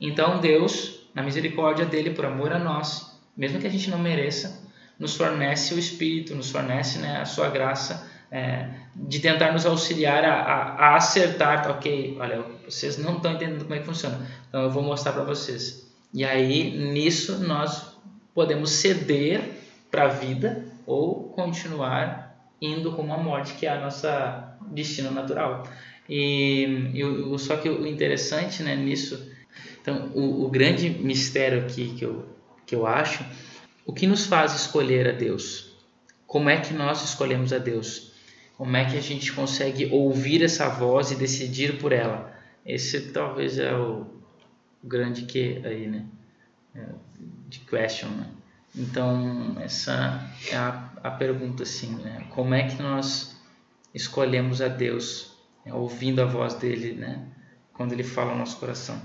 Então Deus, na misericórdia dele, por amor a nós, mesmo que a gente não mereça, nos fornece o Espírito, nos fornece né, a sua graça é, de tentar nos auxiliar a, a, a, acertar, ok, olha, vocês não estão entendendo como é que funciona, então eu vou mostrar para vocês. E aí, nisso, nós podemos ceder para a vida ou continuar indo com a morte, que é a nossa destino natural. E, e só que o interessante né, nisso, então, o, o grande mistério aqui que eu, que eu acho o que nos faz escolher a Deus? Como é que nós escolhemos a Deus? Como é que a gente consegue ouvir essa voz e decidir por ela? Esse talvez é o grande que aí, né? É, de question, né? Então, essa é a, a pergunta, assim, né? Como é que nós escolhemos a Deus, né? ouvindo a voz dele, né? Quando ele fala ao nosso coração.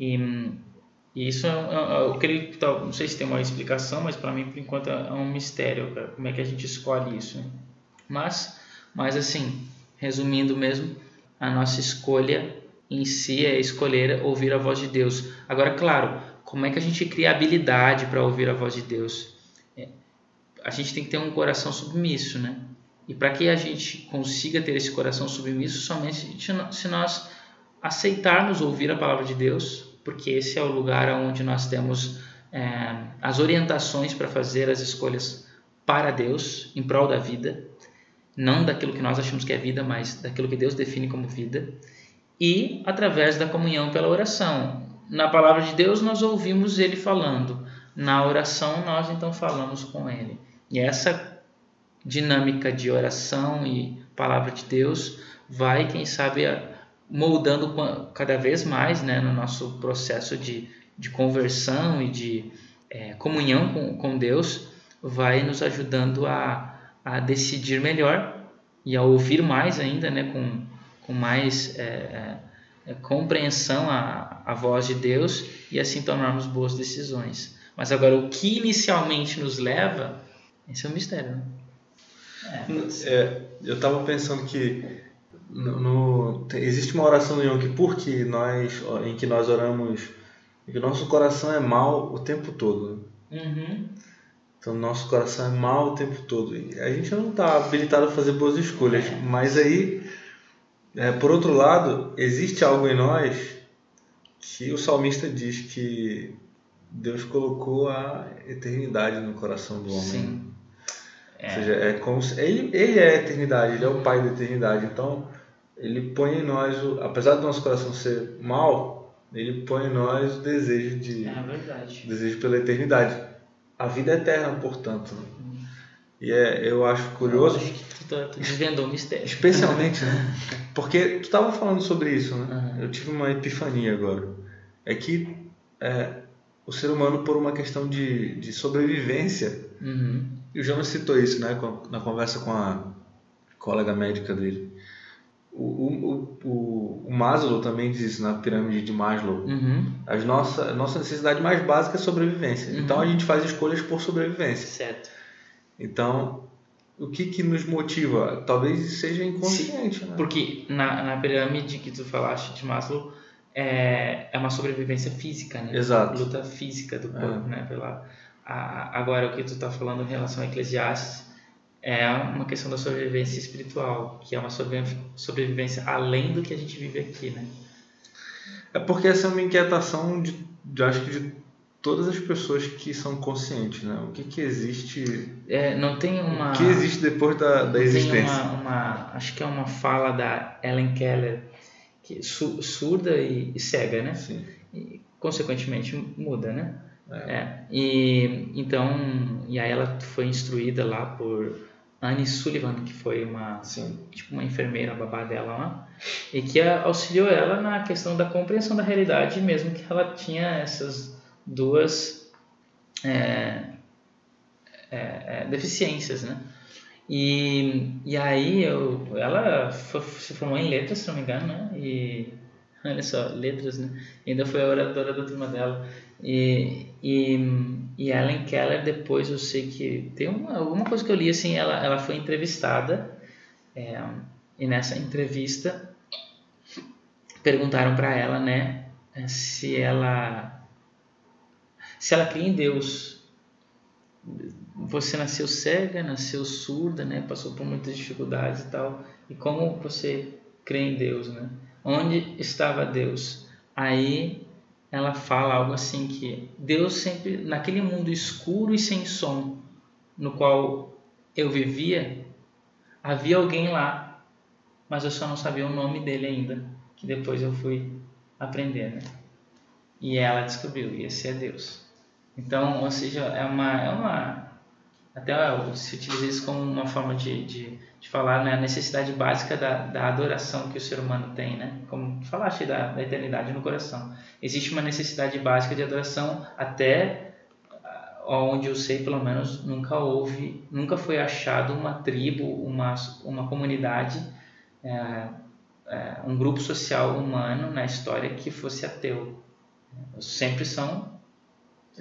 E e isso, é, é, eu creio que, não sei se tem uma explicação, mas para mim, por enquanto, é um mistério, como é que a gente escolhe isso. Né? Mas, mas, assim, resumindo mesmo, a nossa escolha em si é escolher ouvir a voz de Deus. Agora, claro, como é que a gente cria habilidade para ouvir a voz de Deus? A gente tem que ter um coração submisso, né? E para que a gente consiga ter esse coração submisso, somente se nós aceitarmos ouvir a palavra de Deus, porque esse é o lugar onde nós temos é, as orientações para fazer as escolhas para Deus, em prol da vida, não daquilo que nós achamos que é vida, mas daquilo que Deus define como vida, e através da comunhão pela oração. Na palavra de Deus nós ouvimos Ele falando, na oração nós então falamos com Ele. E essa dinâmica de oração e palavra de Deus vai, quem sabe, moldando cada vez mais né, no nosso processo de, de conversão e de é, comunhão com, com Deus, vai nos ajudando a, a decidir melhor e a ouvir mais ainda, né, com, com mais é, é, compreensão a, a voz de Deus e assim tomarmos boas decisões. Mas agora, o que inicialmente nos leva, esse é um mistério. Né? É, é eu estava pensando que no, no, existe uma oração no Yom Kippur que nós, em que nós oramos em que nosso coração é mal o tempo todo. Uhum. Então, nosso coração é mal o tempo todo. E a gente não está habilitado a fazer boas escolhas. É. Mas aí, é, por outro lado, existe algo em nós que o salmista diz que Deus colocou a eternidade no coração do homem. Sim. É. Ou seja, é como se, ele, ele é a eternidade, ele é o pai da eternidade. Então, ele põe em nós, o, apesar do nosso coração ser mal, ele põe em nós o desejo de. É verdade. desejo pela eternidade. A vida é eterna, portanto. Hum. E é, eu acho curioso. Eu acho que tu, tá, tu desvendou o mistério. Especialmente, né? Porque tu estava falando sobre isso, né? Uhum. Eu tive uma epifania agora. É que é, o ser humano, por uma questão de, de sobrevivência, uhum. E o Jonas citou isso né, na conversa com a colega médica dele o, o, o, o Maslow também diz isso na pirâmide de Maslow. Uhum. As nossa, a nossa necessidade mais básica é sobrevivência. Uhum. Então a gente faz escolhas por sobrevivência. Certo. Então, o que, que nos motiva? Talvez seja inconsciente. Né? Porque na, na pirâmide que tu falaste de Maslow, é, é uma sobrevivência física, né? Exato. Luta física do corpo, é. né? Pela, a, agora, o que tu está falando em relação a Eclesiastes é uma questão da sobrevivência espiritual, que é uma sobrevivência além do que a gente vive aqui, né? É porque essa é uma inquietação de, de acho que de todas as pessoas que são conscientes, né? O que que existe? É, não tem uma. O que existe depois da, da existência? Uma, uma, acho que é uma fala da Ellen Keller que surda e, e cega, né? Sim. E, consequentemente muda, né? É. é. E então, e aí ela foi instruída lá por Anne Sullivan, que foi uma, Sim. tipo uma enfermeira, babá dela lá, e que auxiliou ela na questão da compreensão da realidade, mesmo que ela tinha essas duas é, é, é, deficiências, né? E, e aí eu, ela se formou em letras, se não me engano, né? E olha só, letras, né? Ainda foi a oradora da turma dela. E, e, e Ellen Keller, depois eu sei que tem uma, alguma coisa que eu li assim, ela, ela foi entrevistada é, e nessa entrevista perguntaram para ela, né, se ela se ela cria em Deus você nasceu cega, nasceu surda, né? Passou por muitas dificuldades e tal. E como você crê em Deus, né? Onde estava Deus? Aí ela fala algo assim que Deus sempre naquele mundo escuro e sem som no qual eu vivia, havia alguém lá, mas eu só não sabia o nome dele ainda, que depois eu fui aprender, né? E ela descobriu, e esse é Deus. Então, ou seja, é uma, é uma até se utiliza isso como uma forma de, de, de falar né, a necessidade básica da, da adoração que o ser humano tem, né? Como falaste da, da eternidade no coração. Existe uma necessidade básica de adoração até ah, onde eu sei, pelo menos, nunca houve, nunca foi achado uma tribo, uma, uma comunidade, é, é, um grupo social humano na história que fosse ateu. Sempre são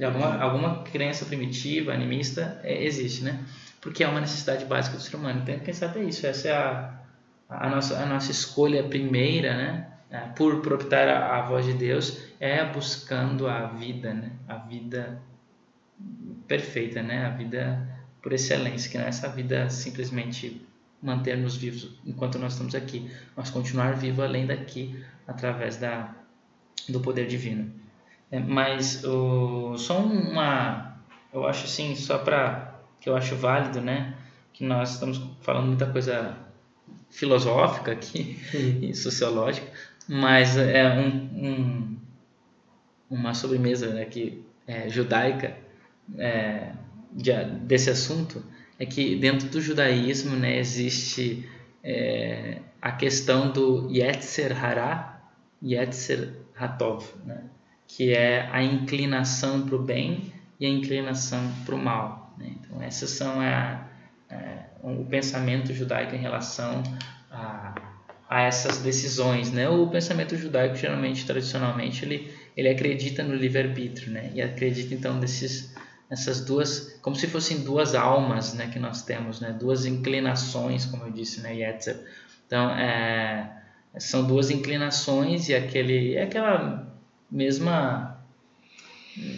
alguma, alguma crença primitiva, animista, é, existe, né? Porque é uma necessidade básica do ser humano. Tem que pensar até isso. Essa é a, a, nossa, a nossa escolha primeira, né? É, por proptar a, a voz de Deus, é buscando a vida, né? A vida perfeita, né? A vida por excelência, que não é essa vida simplesmente manter-nos vivos enquanto nós estamos aqui, mas continuar vivo além daqui através da, do poder divino. É, mas o, só uma, eu acho assim, só para que eu acho válido, né? Que nós estamos falando muita coisa filosófica aqui e sociológica, mas é um, um uma sobremesa né, que é, judaica é, de, desse assunto é que dentro do judaísmo né, existe é, a questão do Yetzer Hará, Yetzer Hatov, né? que é a inclinação para o bem e a inclinação para o mal. Né? Então, essas são a, a, o pensamento judaico em relação a, a essas decisões. Né? O pensamento judaico, geralmente, tradicionalmente, ele, ele acredita no livre-arbítrio né? e acredita, então, desses essas duas, como se fossem duas almas, né, que nós temos, né, duas inclinações, como eu disse, né, etc. Então, é, são duas inclinações e aquele, é aquela mesma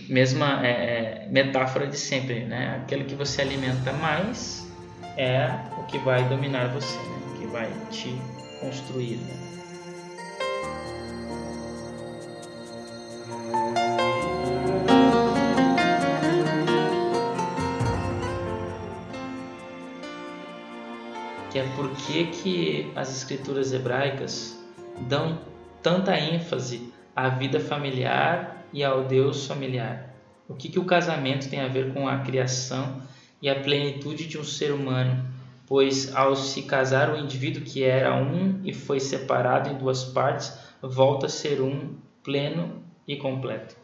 mesma é, é, metáfora de sempre, né? Aquele que você alimenta mais é o que vai dominar você, né? O que vai te construir. Né? Que é por que as escrituras hebraicas dão tanta ênfase à vida familiar e ao Deus familiar. O que, que o casamento tem a ver com a criação e a plenitude de um ser humano? Pois ao se casar, o indivíduo que era um e foi separado em duas partes volta a ser um pleno e completo.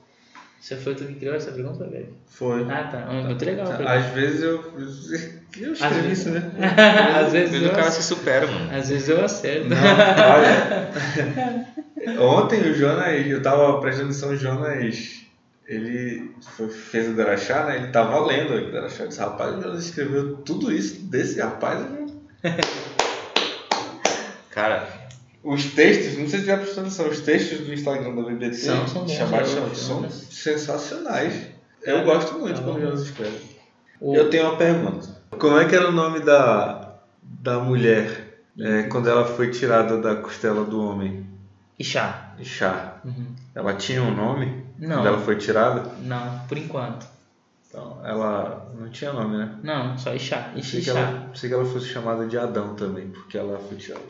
Você foi tu que criou essa pergunta, velho? Foi. Ah, tá. Muito legal. Às vezes eu. Eu escrevi isso, né? Às vezes o cara se supera, mano. Às vezes eu acerto. Não, olha. Ontem o Jonas, eu tava prestando atenção, o Jonas, ele foi, fez o Darachá, né? Ele tava lendo o Darachá. Disse, rapaz, o Jonas escreveu tudo isso desse rapaz. Né? Cara, os textos, não sei se já prestou atenção, os textos do Instagram da BBT são, são, chamados, são, são sensacionais. Eu é, gosto muito é, quando o Jonas escreve. O... Eu tenho uma pergunta. Como é que era o nome da, da mulher é, quando ela foi tirada da costela do homem? Ixá. Ixá. Uhum. Ela tinha um nome? Não. Quando ela foi tirada? Não, por enquanto. Então, ela não tinha nome, né? Não, só Ixá. Pensei que, ela, pensei que ela fosse chamada de Adão também, porque ela foi tirada.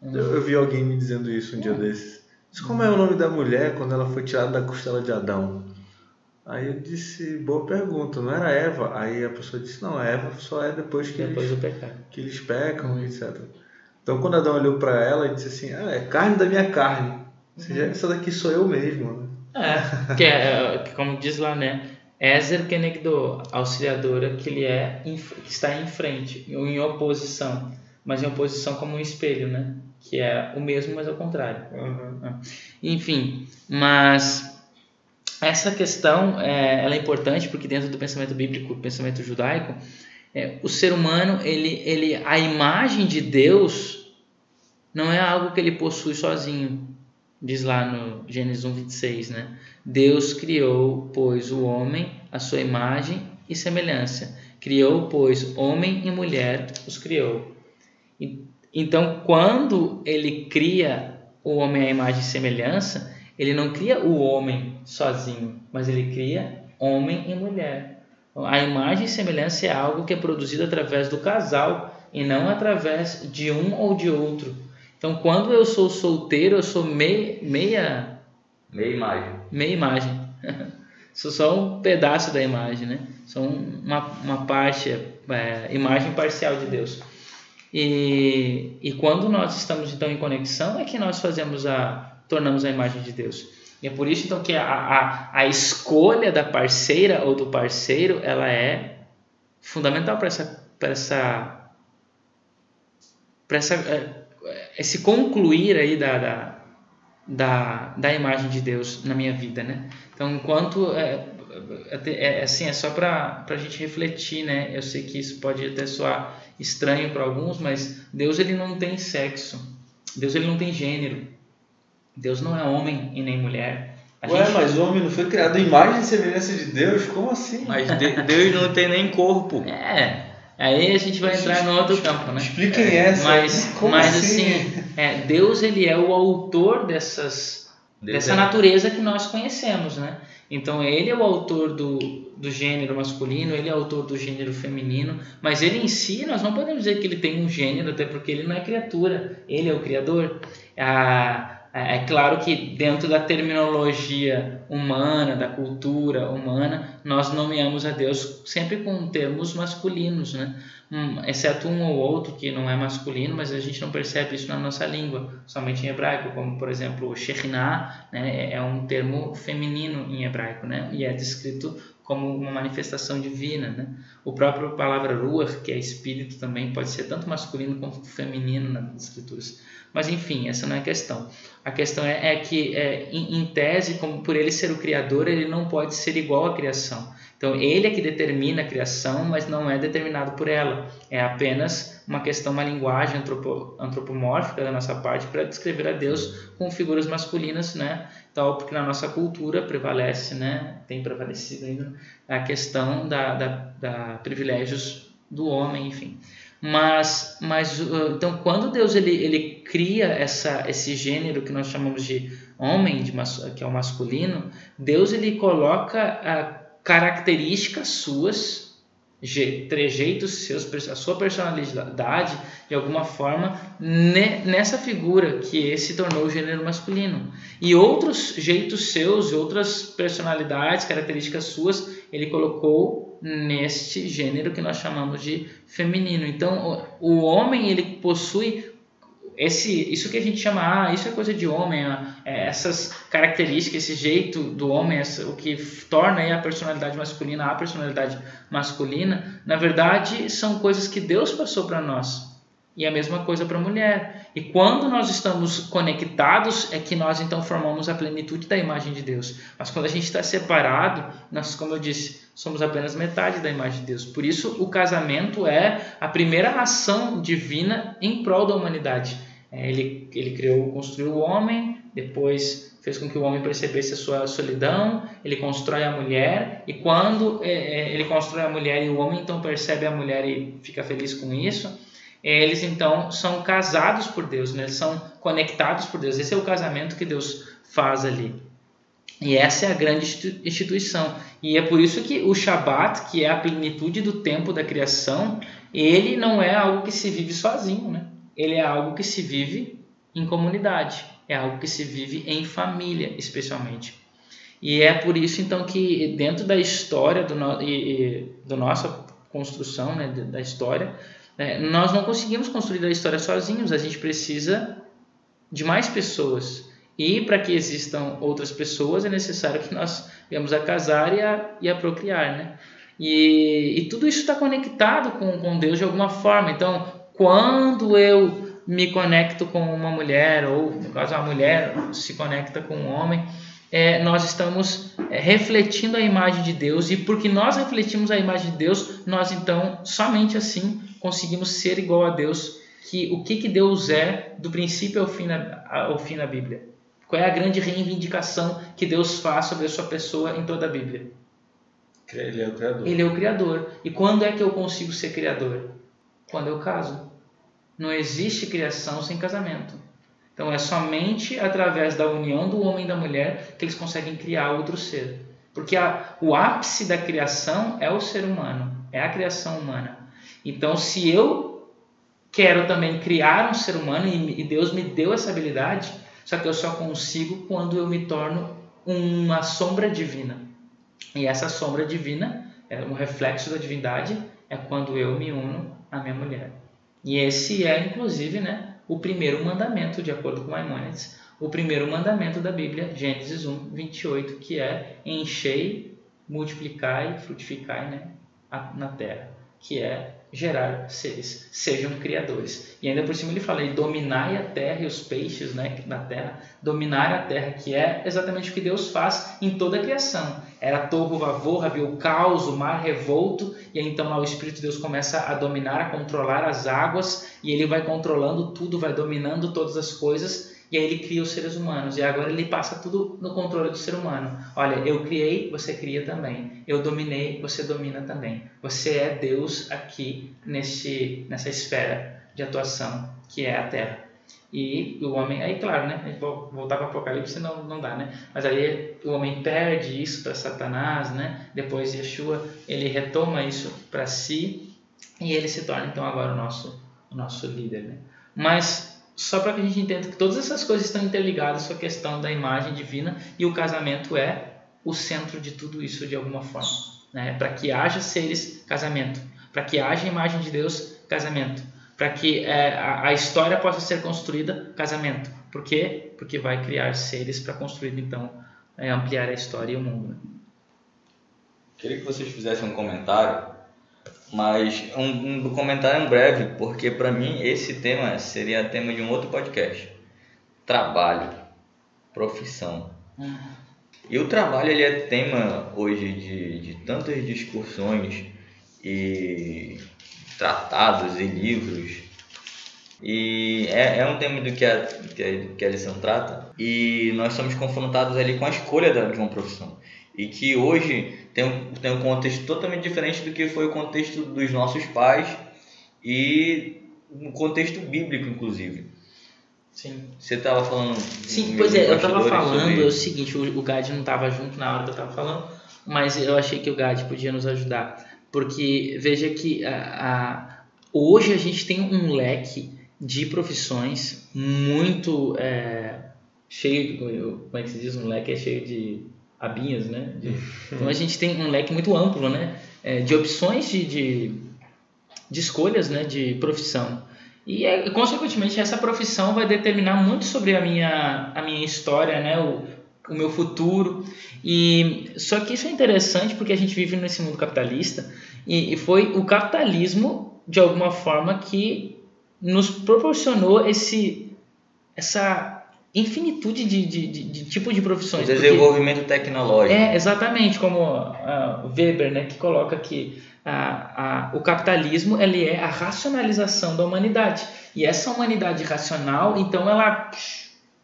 Uhum. Eu, eu, vi alguém me dizendo isso um dia desses. Mas como é o nome da mulher quando ela foi tirada da costela de Adão? Aí eu disse, boa pergunta, não era Eva? Aí a pessoa disse, não, Eva só é depois que, depois eles, que eles pecam, etc. Então quando Adão olhou para ela e disse assim, ah, é carne da minha carne. Ou seja, essa daqui sou eu mesmo. É, que é, como diz lá, né? Ezer Kenegdo, auxiliadora, que ele é que está em frente, ou em oposição, mas em oposição como um espelho, né? Que é o mesmo, mas ao contrário. Uhum. Enfim, mas essa questão é, ela é importante porque dentro do pensamento bíblico, pensamento judaico, é, o ser humano, ele, ele, a imagem de Deus não é algo que ele possui sozinho. Diz lá no Gênesis 1, 26, né? Deus criou, pois, o homem, a sua imagem, e semelhança. Criou, pois, homem e mulher os criou. Então, quando ele cria o homem à imagem e semelhança, ele não cria o homem sozinho, mas ele cria homem e mulher. A imagem e semelhança é algo que é produzido através do casal e não através de um ou de outro. Então, quando eu sou solteiro, eu sou meia. Meia, meia imagem. Meia imagem. sou só um pedaço da imagem, né? Sou uma, uma parte, é, imagem parcial de Deus. E, e quando nós estamos então em conexão é que nós fazemos a tornamos a imagem de Deus. E é por isso então que a, a, a escolha da parceira ou do parceiro ela é fundamental para essa para essa para essa é, esse concluir aí da, da, da, da imagem de Deus na minha vida, né? Então, enquanto é, é, é assim, é só para a gente refletir, né? Eu sei que isso pode até soar estranho para alguns, mas Deus ele não tem sexo, Deus ele não tem gênero, Deus não é homem e nem mulher. A Ué, gente... mas o homem não foi criado em imagem e semelhança de Deus? Como assim? Mas Deus não tem nem corpo. É, Aí a gente vai entrar no outro campo, né? Expliquem é, essa. Mas, Como mas assim, assim é, Deus ele é o autor dessas, Deus dessa é. natureza que nós conhecemos, né? Então ele é o autor do, do gênero masculino, ele é o autor do gênero feminino, mas ele em si nós não podemos dizer que ele tem um gênero, até porque ele não é criatura, ele é o criador. Ah, é, é claro que dentro da terminologia humana, da cultura humana, nós nomeamos a Deus sempre com termos masculinos, né? Hum, exceto um ou outro que não é masculino, mas a gente não percebe isso na nossa língua, somente em hebraico, como por exemplo o Shekhinah, né? é um termo feminino em hebraico, né? e é descrito como uma manifestação divina. Né? O próprio palavra ruach, que é espírito também, pode ser tanto masculino quanto feminino nas escrituras. Mas enfim, essa não é a questão. A questão é, é que, é, em, em, tese, como por ele ser o criador, ele não pode ser igual à criação. Então, ele é que determina a criação, mas não é determinado por ela. É apenas uma questão, uma linguagem antropo, antropomórfica da nossa parte para descrever a Deus com figuras masculinas, né? Tal, porque na nossa cultura prevalece, né? Tem prevalecido ainda a questão da, da, da privilégios do homem, enfim. Mas, mas uh, então quando Deus ele, ele cria essa, esse gênero que nós chamamos de homem, de, que é o masculino, Deus ele coloca uh, características suas trejeitos seus, a sua personalidade, de alguma forma, nessa figura que esse tornou o gênero masculino. E outros jeitos seus, outras personalidades, características suas, ele colocou neste gênero que nós chamamos de feminino. Então, o homem ele possui esse, isso que a gente chama, ah, isso é coisa de homem, é, essas características, esse jeito do homem, essa, o que torna a personalidade masculina a personalidade masculina, na verdade são coisas que Deus passou para nós. E a mesma coisa para a mulher. E quando nós estamos conectados, é que nós então formamos a plenitude da imagem de Deus. Mas quando a gente está separado, nós, como eu disse, somos apenas metade da imagem de Deus. Por isso, o casamento é a primeira ação divina em prol da humanidade. É, ele, ele criou, construiu o homem, depois fez com que o homem percebesse a sua solidão, ele constrói a mulher, e quando é, é, ele constrói a mulher e o homem então percebe a mulher e fica feliz com isso, eles então são casados por Deus, né? eles são conectados por Deus. Esse é o casamento que Deus faz ali. E essa é a grande instituição. E é por isso que o Shabat, que é a plenitude do tempo da criação, ele não é algo que se vive sozinho, né? Ele é algo que se vive em comunidade, é algo que se vive em família, especialmente. E é por isso então que dentro da história do, no, e, e, do nossa construção, né, da história, é, nós não conseguimos construir a história sozinhos, a gente precisa de mais pessoas. E para que existam outras pessoas é necessário que nós venhamos a casar e a, e a procriar, né? E, e tudo isso está conectado com, com Deus de alguma forma. Então, quando eu me conecto com uma mulher, ou no caso a mulher se conecta com um homem, é, nós estamos é, refletindo a imagem de Deus, e porque nós refletimos a imagem de Deus, nós então, somente assim, conseguimos ser igual a Deus, que o que, que Deus é do princípio ao fim, na, ao fim na Bíblia. Qual é a grande reivindicação que Deus faz sobre a sua pessoa em toda a Bíblia? Ele é o criador. Ele é o criador. E quando é que eu consigo ser criador? Quando eu caso. Não existe criação sem casamento. Então é somente através da união do homem e da mulher que eles conseguem criar outro ser. Porque a, o ápice da criação é o ser humano, é a criação humana. Então, se eu quero também criar um ser humano e, e Deus me deu essa habilidade, só que eu só consigo quando eu me torno uma sombra divina. E essa sombra divina, é um reflexo da divindade, é quando eu me uno à minha mulher. E esse é, inclusive, né, o primeiro mandamento, de acordo com Maimonides, o primeiro mandamento da Bíblia, Gênesis 1, 28, que é enchei, multiplicai, frutificai né, na terra, que é gerar seres, sejam criadores. E ainda por cima ele fala, dominai a terra e os peixes né, na terra, dominar a terra, que é exatamente o que Deus faz em toda a criação. Era torro vavor, havia o caos, o mar revolto, e aí, então lá o Espírito de Deus começa a dominar, a controlar as águas, e ele vai controlando tudo, vai dominando todas as coisas, e aí ele cria os seres humanos. E agora ele passa tudo no controle do ser humano. Olha, eu criei, você cria também. Eu dominei, você domina também. Você é Deus aqui nesse, nessa esfera de atuação que é a Terra. E o homem, aí claro, né? Voltar para o Apocalipse não, não dá, né? Mas aí o homem perde isso para Satanás, né? Depois Yeshua, ele retoma isso para si e ele se torna então agora o nosso, o nosso líder, né? Mas só para que a gente entenda que todas essas coisas estão interligadas com a questão da imagem divina e o casamento é o centro de tudo isso de alguma forma. Né? Para que haja seres, casamento. Para que haja imagem de Deus, casamento. Para que é, a, a, história possa ser construída, casamento. Por quê? Porque vai criar seres para construir, então, é, ampliar a história e o mundo. Né? Queria que vocês fizessem um comentário mas um, um comentário breve, porque para mim esse tema seria tema de um outro podcast. Trabalho, profissão. E o trabalho ele é tema hoje de, de tantas discussões e tratados e livros. E é, é um tema do que a, que a, que lição trata. E nós somos confrontados ali com a escolha de uma profissão. E que hoje tem um, tem um contexto totalmente diferente do que foi o contexto dos nossos pais e um contexto bíblico, inclusive. Sim. Você estava falando. Sim, pois é, eu estava falando sobre... é o seguinte: o, o Gad não estava junto na hora que eu estava falando, mas eu achei que o Gad podia nos ajudar. Porque veja que a, a, hoje a gente tem um leque de profissões muito é, cheio. Como é que se diz? Um leque é cheio de abinhas, né? De, então a gente tem um leque muito amplo, né? É, de opções de, de, de, escolhas, né? De profissão. E, é, consequentemente, essa profissão vai determinar muito sobre a minha, a minha história, né? O, o meu futuro. E só que isso é interessante porque a gente vive nesse mundo capitalista e, e foi o capitalismo de alguma forma que nos proporcionou esse essa infinitude de, de, de, de tipo de profissões. O desenvolvimento porque, tecnológico. É, exatamente, como uh, Weber, né, que coloca que uh, uh, o capitalismo ele é a racionalização da humanidade. E essa humanidade racional, então, ela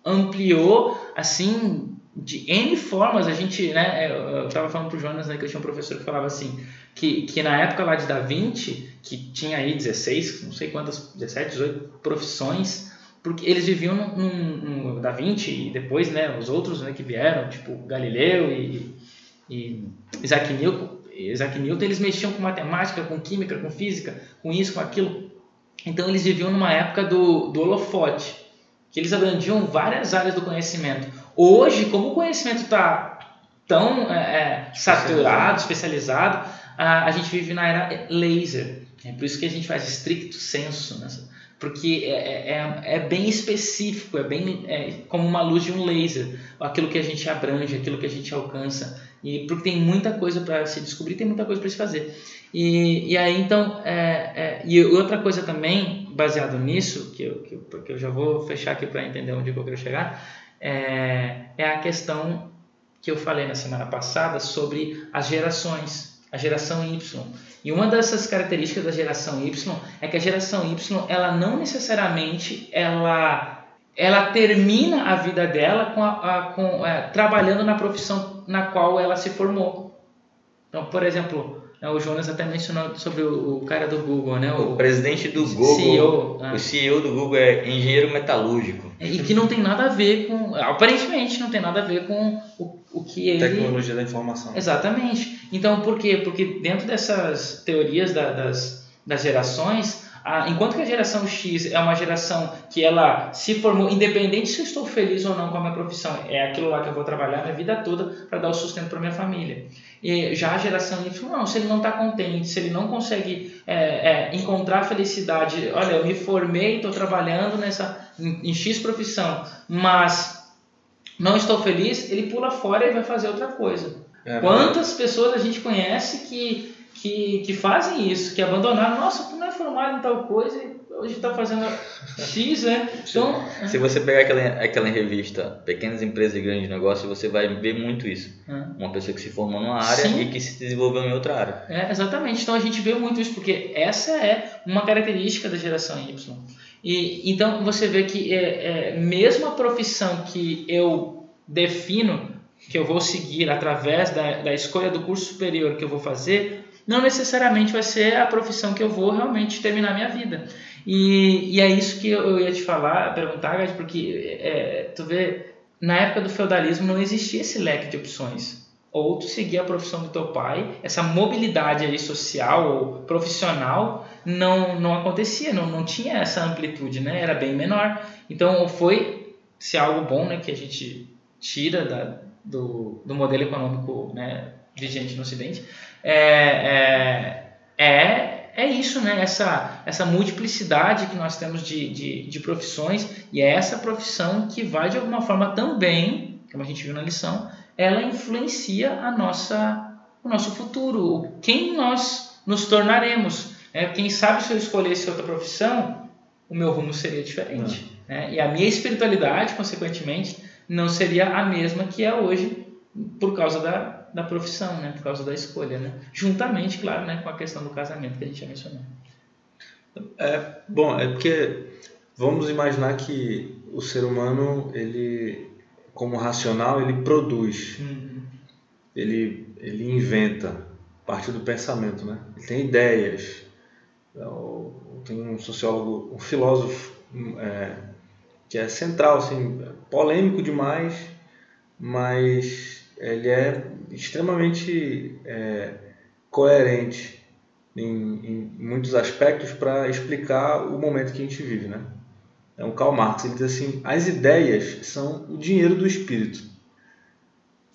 ampliou, assim, de N formas. A gente, né, eu estava falando para o Jonas, né, que eu tinha um professor que falava assim, que, que na época lá de Da Vinci, que tinha aí 16, não sei quantas, 17, 18 profissões, porque eles viviam no, no, Da Vinci e depois né, os outros né, que vieram, tipo Galileu e, e Isaac, Newton, Isaac Newton, eles mexiam com matemática, com química, com física, com isso, com aquilo. Então eles viviam numa época do, do holofote, que eles abrangiam várias áreas do conhecimento. Hoje, como o conhecimento está tão é, é, saturado, especializado, a, a gente vive na era laser. É por isso que a gente faz estricto senso. Né? Porque é, é, é, é bem específico, é bem é, como uma luz de um laser, aquilo que a gente abrange, aquilo que a gente alcança, e porque tem muita coisa para se descobrir, tem muita coisa para se fazer. E, e aí então, é, é, e outra coisa também, baseado nisso, que eu, que eu, eu já vou fechar aqui para entender onde eu quero chegar, é, é a questão que eu falei na semana passada sobre as gerações, a geração Y. E uma dessas características da geração Y é que a geração Y, ela não necessariamente ela ela termina a vida dela com, a, a, com é, trabalhando na profissão na qual ela se formou. Então, por exemplo, o Jonas até mencionou sobre o, o cara do Google, né? O, o presidente do Google, CEO, ah. o CEO do Google é engenheiro metalúrgico. E que não tem nada a ver com, aparentemente não tem nada a ver com o, o que ele... Tecnologia da informação. Exatamente. Então, por quê? Porque dentro dessas teorias da, das, das gerações, a, enquanto que a geração X é uma geração que ela se formou, independente se eu estou feliz ou não com a minha profissão, é aquilo lá que eu vou trabalhar minha vida toda para dar o sustento para minha família. E já a geração Y, não, se ele não está contente, se ele não consegue é, é, encontrar felicidade, olha, eu me formei, estou trabalhando nessa em, em X profissão, mas não estou feliz, ele pula fora e vai fazer outra coisa. É, Quantas pessoas a gente conhece que que, que fazem isso, que abandonaram, nossa, tu não é formado em tal coisa e hoje está fazendo X, né? Então, Se você pegar aquela, aquela revista Pequenas Empresas e Grandes Negócios, você vai ver muito isso. Hum. Uma pessoa que se formou numa área Sim. e que se desenvolveu em outra área. É, exatamente. Então a gente vê muito isso, porque essa é uma característica da geração Y. E, então você vê que é, é, mesmo a profissão que eu defino, que eu vou seguir através da, da escolha do curso superior que eu vou fazer, não necessariamente vai ser a profissão que eu vou realmente terminar minha vida. E, e é isso que eu ia te falar, perguntar, Gad, porque é, tu vê, na época do feudalismo não existia esse leque de opções. Ou tu seguia a profissão do teu pai, essa mobilidade aí social ou profissional não, não acontecia, não, não tinha essa amplitude, né? era bem menor. Então foi se algo bom né, que a gente tira da, do, do modelo econômico né, vigente no Ocidente, é, é, é, é isso, né? Essa, essa multiplicidade que nós temos de, de, de profissões e é essa profissão que vai de alguma forma também, como a gente viu na lição, ela influencia a nossa, o nosso futuro, quem nós nos tornaremos. É, quem sabe se eu escolhesse outra profissão, o meu rumo seria diferente. Né? E a minha espiritualidade, consequentemente, não seria a mesma que é hoje por causa da, da profissão, né? Por causa da escolha, né? Juntamente, claro, né? Com a questão do casamento que a gente já mencionou. É, bom, é porque vamos imaginar que o ser humano, ele, como racional, ele produz, uhum. ele, ele inventa a partir do pensamento, né? Ele tem ideias. Tem um sociólogo, um filósofo é, que é central, assim, polêmico demais, mas ele é extremamente é, coerente em, em, muitos aspectos para explicar o momento que a gente vive, né? É um Karl Marx, ele diz assim, as ideias são o dinheiro do espírito.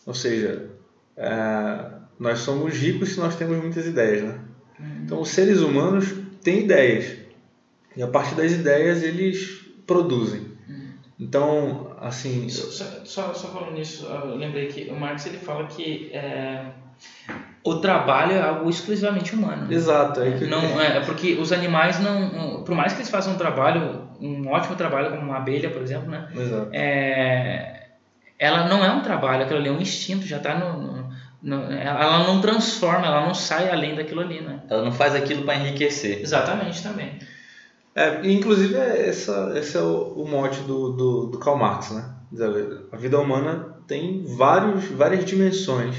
Ou seja, é, nós somos ricos se nós temos muitas ideias, né? Então, os seres humanos têm ideias. E a partir das ideias eles produzem. Então, assim. Só, só, só falando nisso, eu lembrei que o Marx ele fala que é, o trabalho é algo exclusivamente humano. Exato. É, que... não, é porque os animais não. Por mais que eles façam um trabalho, um ótimo trabalho, como uma abelha, por exemplo, né? Exato. É, ela não é um trabalho, aquilo ali é um instinto, já está no, no, no, Ela não transforma, ela não sai além daquilo ali, né? Ela não faz aquilo para enriquecer. Exatamente também. É, inclusive, é essa, esse é o, o mote do, do, do Karl Marx, né? A vida humana tem vários, várias dimensões,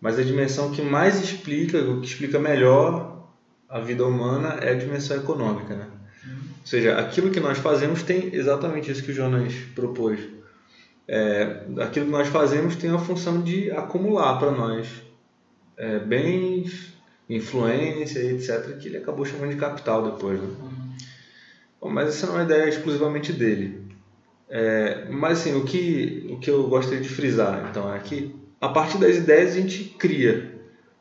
mas a dimensão que mais explica, o que explica melhor a vida humana é a dimensão econômica, né? Ou seja, aquilo que nós fazemos tem exatamente isso que o Jonas propôs. É, aquilo que nós fazemos tem a função de acumular para nós é, bens, influência, etc., que ele acabou chamando de capital depois. Né? Bom, mas essa não é uma ideia exclusivamente dele. É, mas assim, o que, o que eu gostaria de frisar então é que a partir das ideias a gente cria.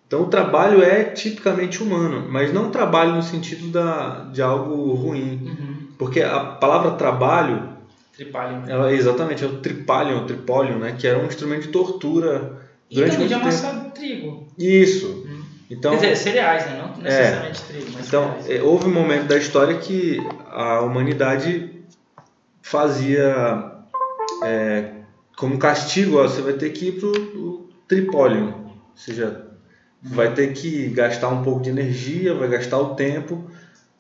Então o trabalho é tipicamente humano, mas não trabalho no sentido da, de algo ruim. Uhum. Porque a palavra trabalho. Tripalium. Ela, exatamente, é o tripalium, o tripólio, né? Que era um instrumento de tortura durante e muito de amassar trigo. Isso. Então, Quer dizer, cereais, né? não necessariamente é, trigo, Então, cereais. houve um momento da história que a humanidade fazia é, como castigo, ó, você vai ter que ir para o tripólio, ou seja, uhum. vai ter que gastar um pouco de energia, vai gastar o tempo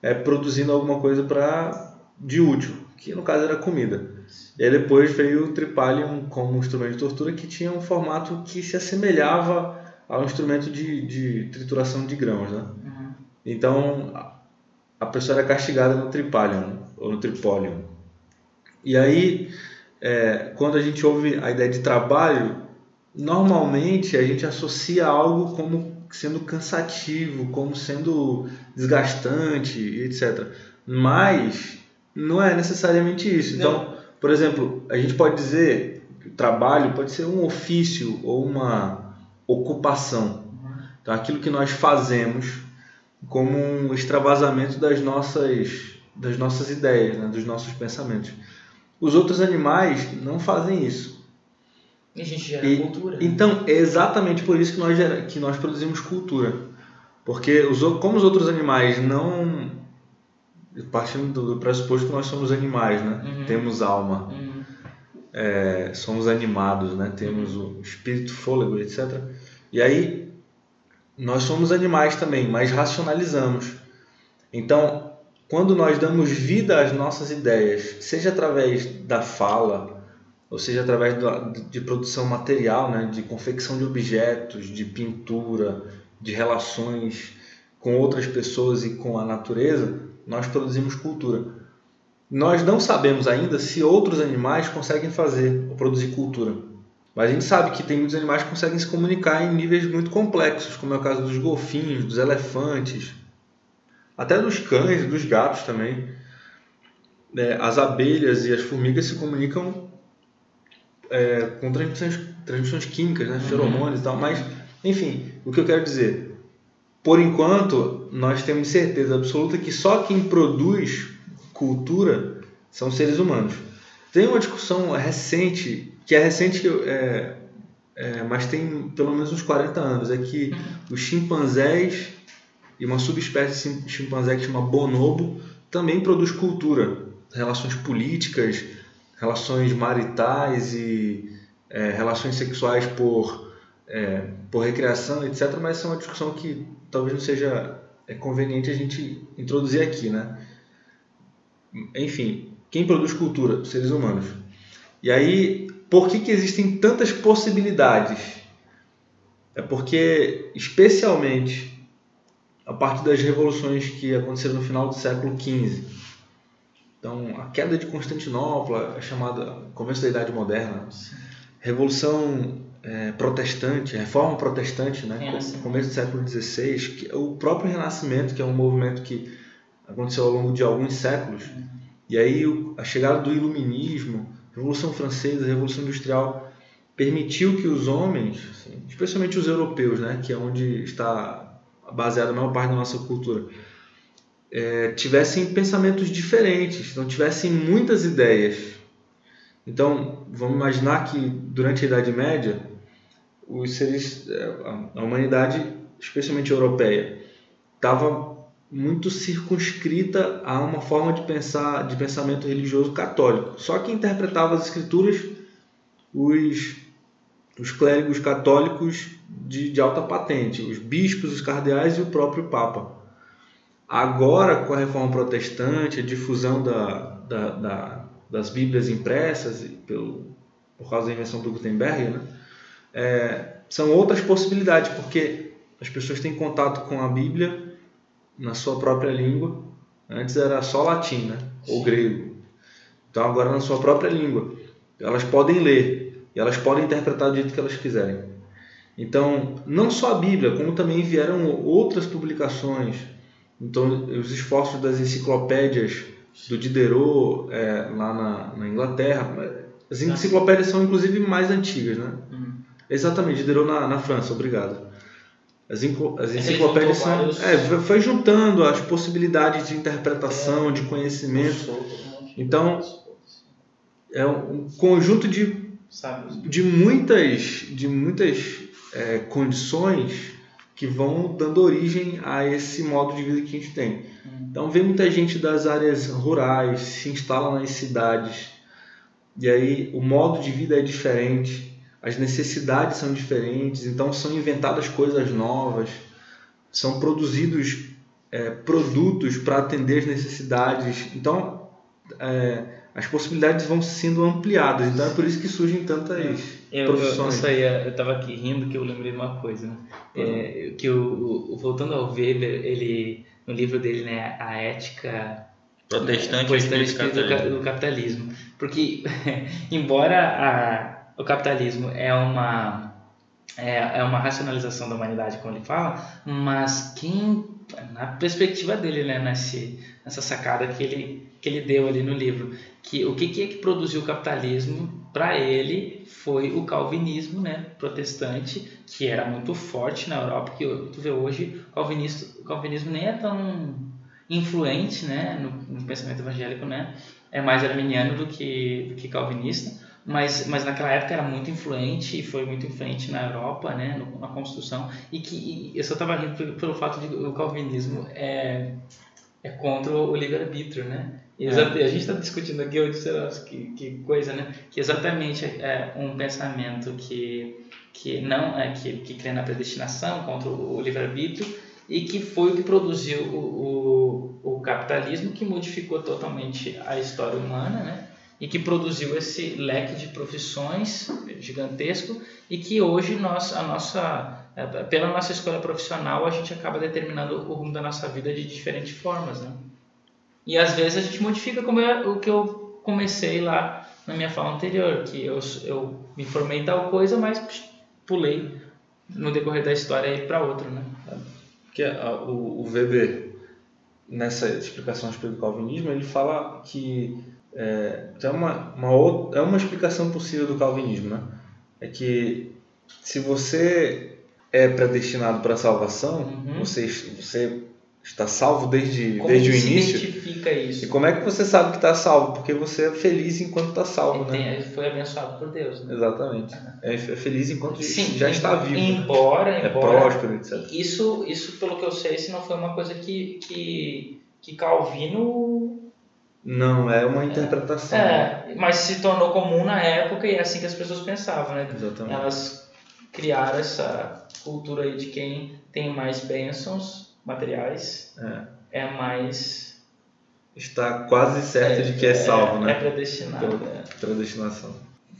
é, produzindo alguma coisa para de útil, que no caso era comida. E aí depois veio o tripalium como instrumento de tortura que tinha um formato que se assemelhava ao instrumento de, de trituração de grãos, né? Uhum. Então a pessoa era castigada no tripalium ou no tripólium. E aí, é, quando a gente ouve a ideia de trabalho, normalmente a gente associa algo como sendo cansativo, como sendo desgastante, etc. Mas não é necessariamente isso. Então, por exemplo, a gente pode dizer que o trabalho pode ser um ofício ou uma ocupação. Então, aquilo que nós fazemos como um extravasamento das nossas, das nossas ideias, né? dos nossos pensamentos. Os outros animais não fazem isso. E a gente gera E- cultura. né? Então, é exatamente por isso que nós, gera- que nós produzimos cultura. Porque, os, como os outros animais não. Partindo do, do pressuposto que nós somos animais, né? Uhum. Temos alma, Uhum. É, somos animados, né? Temos o espírito, fôlego, etc. E aí, nós somos animais também, mas racionalizamos. Então, quando nós damos vida às nossas ideias, seja através da fala, ou seja através de produção material, né, de confecção de objetos, de pintura, de relações com outras pessoas e com a natureza, nós produzimos cultura. Nós não sabemos ainda se outros animais conseguem fazer ou produzir cultura. Mas a gente sabe que tem muitos animais que conseguem se comunicar em níveis muito complexos, como é o caso dos golfinhos, dos elefantes, até dos cães, dos gatos também. É, as abelhas e as formigas se comunicam é, com transmissões, transmissões químicas, né? feromônios e tal. Mas, enfim, o que eu quero dizer, por enquanto, nós temos certeza absoluta que só quem produz cultura são seres humanos. Tem uma discussão recente, que é recente, é, é, mas tem pelo menos uns 40 anos, é que os chimpanzés e uma subespécie de chimpanzé que chama bonobo também produz cultura, relações políticas, relações maritais e é, relações sexuais por, é, por recreação, etc. Mas essa é uma discussão que talvez não seja é, conveniente a gente introduzir aqui, né? Enfim, quem produz cultura? Os seres humanos. E aí, por que, que existem tantas possibilidades? É porque, especialmente a partir das revoluções que aconteceram no final do século XV, então a queda de Constantinopla, a chamada começo da Idade Moderna, revolução é, protestante, reforma protestante, né, começo do século XVI, é o próprio Renascimento, que é um movimento que aconteceu ao longo de alguns séculos, e aí a chegada do Iluminismo, Revolução Francesa, Revolução Industrial, permitiu que os homens, assim, especialmente os europeus, né, que é onde está baseada a maior parte da nossa cultura, é, tivessem pensamentos diferentes, então tivessem muitas ideias. Então, vamos imaginar que durante a Idade Média, os seres, é, a- a humanidade, especialmente europeia, estava muito circunscrita a uma forma de pensar, de pensamento religioso católico. Só que interpretava as escrituras os, os clérigos católicos de, de alta patente, os bispos, os cardeais e o próprio papa. Agora, com a reforma protestante, a difusão da, da, da- das Bíblias impressas, pelo, por causa da invenção do Gutenberg, né? É, são outras possibilidades, porque as pessoas têm contato com a Bíblia na sua própria língua. Antes era só latim, né? ou grego. Então agora na sua própria língua. Elas podem ler e elas podem interpretar do jeito que elas quiserem. Então, não só a Bíblia, como também vieram outras publicações. Então, os esforços das enciclopédias do Diderot é, lá na, na Inglaterra. As enciclopédias são inclusive mais antigas, né? Uhum. Exatamente, Diderot na, na França, obrigado. As, as enciclopédias são. vários- É, foi juntando as possibilidades de interpretação, de conhecimento. Então, É um conjunto de de muitas, de muitas é, condições que vão dando origem a esse modo de vida que a gente tem. Então, vem muita gente das áreas rurais, se instala nas cidades, e aí o modo de vida é diferente, as necessidades são diferentes, então são inventadas coisas novas, são produzidos é, produtos para atender as necessidades. Então, é, as possibilidades vão sendo ampliadas. Então é por isso que surgem tantas eu, profissões. Eu, eu, eu, eu tava aqui rindo que eu lembrei de uma coisa, né? É, que o, o, voltando ao Weber, ele no livro dele, né, a ética protestante, protestante do, capitalismo. do capitalismo, porque embora a, o capitalismo é uma é, é uma racionalização da humanidade, como ele fala, mas quem na perspectiva dele, né, nesse, nessa sacada que ele que ele deu ali no livro, que o que, que é que produziu o capitalismo para ele foi o calvinismo, né, protestante, que era muito forte na Europa, que tu vê hoje o calvinismo, calvinismo nem é tão influente, né, no, no, pensamento evangélico, né, é mais arminiano do que do que calvinista, mas mas naquela época era muito influente e foi muito influente na Europa, né, no, na construção e que e eu só estava rindo pelo, pelo fato de o calvinismo é é contra o livre-arbítrio, né? É. A gente está discutindo aqui, eu disse, que, que coisa, né? Que exatamente é um pensamento que, que não é que, que crê na predestinação contra o, o livre-arbítrio e que foi o que produziu o, o, o, capitalismo, que modificou totalmente a história humana, né? E que produziu esse leque de profissões gigantesco e que hoje nós, a nossa, é, pela nossa escolha profissional, a gente acaba determinando o rumo da nossa vida de diferentes formas, né? E às vezes a gente modifica como é o que eu comecei lá na minha fala anterior, que eu, eu me formei em tal coisa, mas pulei no decorrer da história para outra, né? Que a, o, o Weber, nessa explicação respeito do calvinismo, ele fala que é, tem uma, uma, outra, é uma explicação possível do calvinismo, né? É que se você é predestinado para a salvação, uhum. você, você está salvo desde, como desde o se início. identifica isso? E como é que você sabe que está salvo? Porque você é feliz enquanto está salvo, né? Foi abençoado por Deus. Né? Exatamente. É, é feliz enquanto Sim, já está vivo. Embora, né? embora, é próspero, etc. Isso, isso, pelo que eu sei, se não foi uma coisa que, que, que Calvino não, é uma interpretação. É, mas se tornou comum na época e é assim que as pessoas pensavam, né? Exatamente. Elas criaram essa cultura aí de quem tem mais bênçãos materiais é, é mais. Está quase certo é, de que é salvo, é, né? É predestinado. Pela é. predestinação.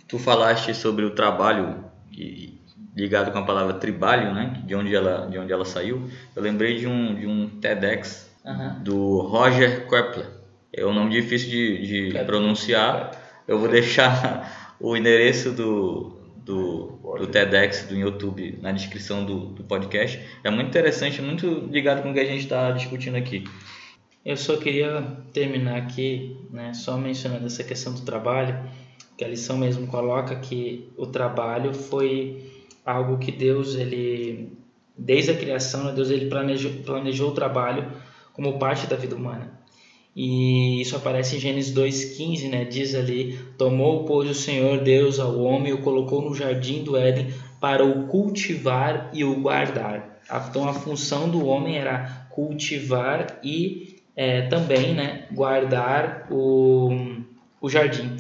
Tu falaste sobre o trabalho e, ligado com a palavra tribalho, né? De onde ela, de onde ela saiu. Eu lembrei de um, de um TEDx Uhum. do Roger Kepler. É um nome difícil de, de Kepler. pronunciar. Eu vou deixar o endereço do, do, do TEDx do YouTube na descrição do, do podcast. É muito interessante, muito ligado com o que a gente está discutindo aqui. Eu só queria terminar aqui, né, só mencionando essa questão do trabalho, que a lição mesmo coloca que o trabalho foi algo que Deus, ele, desde a criação, né, Deus ele planejou, planejou o trabalho como parte da vida humana. E isso aparece em Gênesis 2,15, né? Diz ali: Tomou, pois, o Senhor Deus ao homem e o colocou no jardim do Éden para o cultivar e o guardar. Então, a função do homem era cultivar e é, também né, guardar o, o jardim.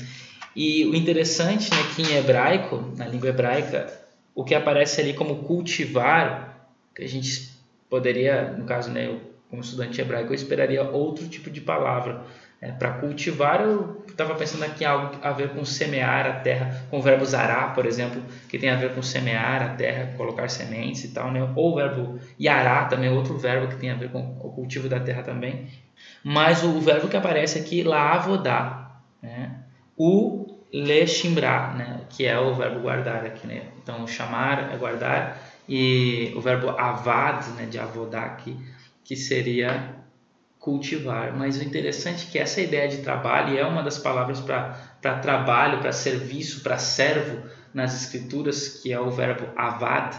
E o interessante né, que em hebraico, na língua hebraica, o que aparece ali como cultivar, que a gente poderia, no caso, né, como estudante hebraico, eu esperaria outro tipo de palavra. É, para cultivar, eu estava pensando aqui em algo a ver com semear a terra, com o verbo zará, por exemplo, que tem a ver com semear a terra, colocar sementes e tal, né? ou o verbo yará também, outro verbo que tem a ver com o cultivo da terra também. Mas o verbo que aparece aqui, lavodá, né? o lechimbra, né? que é o verbo guardar aqui. Né? Então, chamar é guardar, e o verbo avad, né? de avodá aqui, que seria cultivar. Mas o interessante é que essa ideia de trabalho é uma das palavras para trabalho, para serviço, para servo nas escrituras, que é o verbo avad.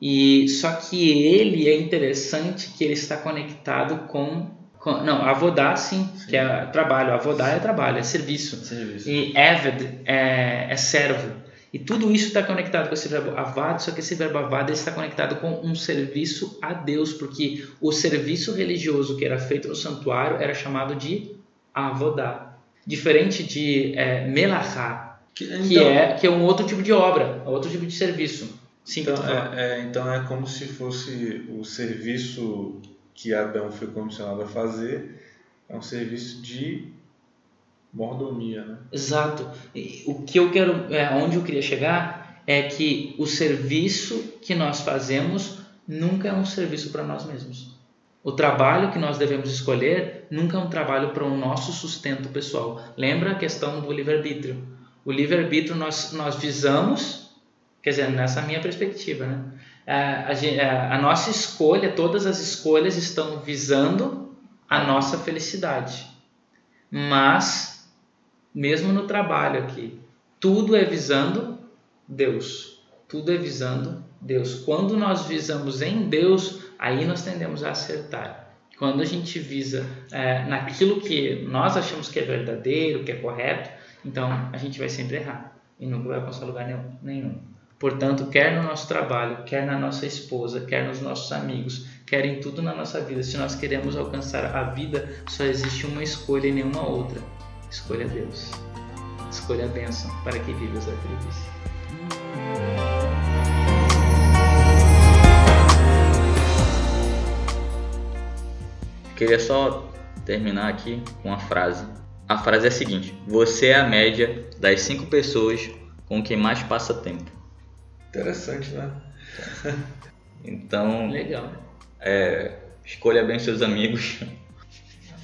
E só que ele é interessante que ele está conectado com, com não, avodá sim, sim, que é trabalho, avodá é trabalho, é serviço. serviço. E eved é, é servo. E tudo isso está conectado com esse verbo avad, só que esse verbo avad está conectado com um serviço a Deus, porque o serviço religioso que era feito no santuário era chamado de avodá. Diferente de é, melachá, que, então, que, é, que é um outro tipo de obra, outro tipo de serviço. Sim, então, é, é, então é como se fosse o serviço que Adão foi condicionado a fazer, é um serviço de Mordomia, né? Exato. E O que eu quero, é, onde eu queria chegar é que o serviço que nós fazemos nunca é um serviço para nós mesmos. O trabalho que nós devemos escolher nunca é um trabalho para o nosso sustento pessoal. Lembra a questão do livre-arbítrio? O livre-arbítrio nós, nós visamos, quer dizer, nessa minha perspectiva, né? A, a a- a nossa escolha, todas as escolhas estão visando a nossa felicidade. Mas, mesmo no trabalho aqui, tudo é visando Deus. Tudo é visando Deus. Quando nós visamos em Deus, aí nós tendemos a acertar. Quando a gente visa é, naquilo que nós achamos que é verdadeiro, que é correto, então a gente vai sempre errar e nunca vai alcançar lugar nenhum-. Portanto, quer no nosso trabalho, quer na nossa esposa, quer nos nossos amigos, quer em tudo na nossa vida, se nós queremos alcançar a vida, só existe uma escolha e nenhuma outra. Escolha Deus. Escolha a bênção para que vivas a felicidade. Queria só terminar aqui com uma frase. A frase é a seguinte: Você é a média das cinco pessoas com quem mais passa tempo. Interessante, né? Então, Legal. é, escolha bem seus amigos.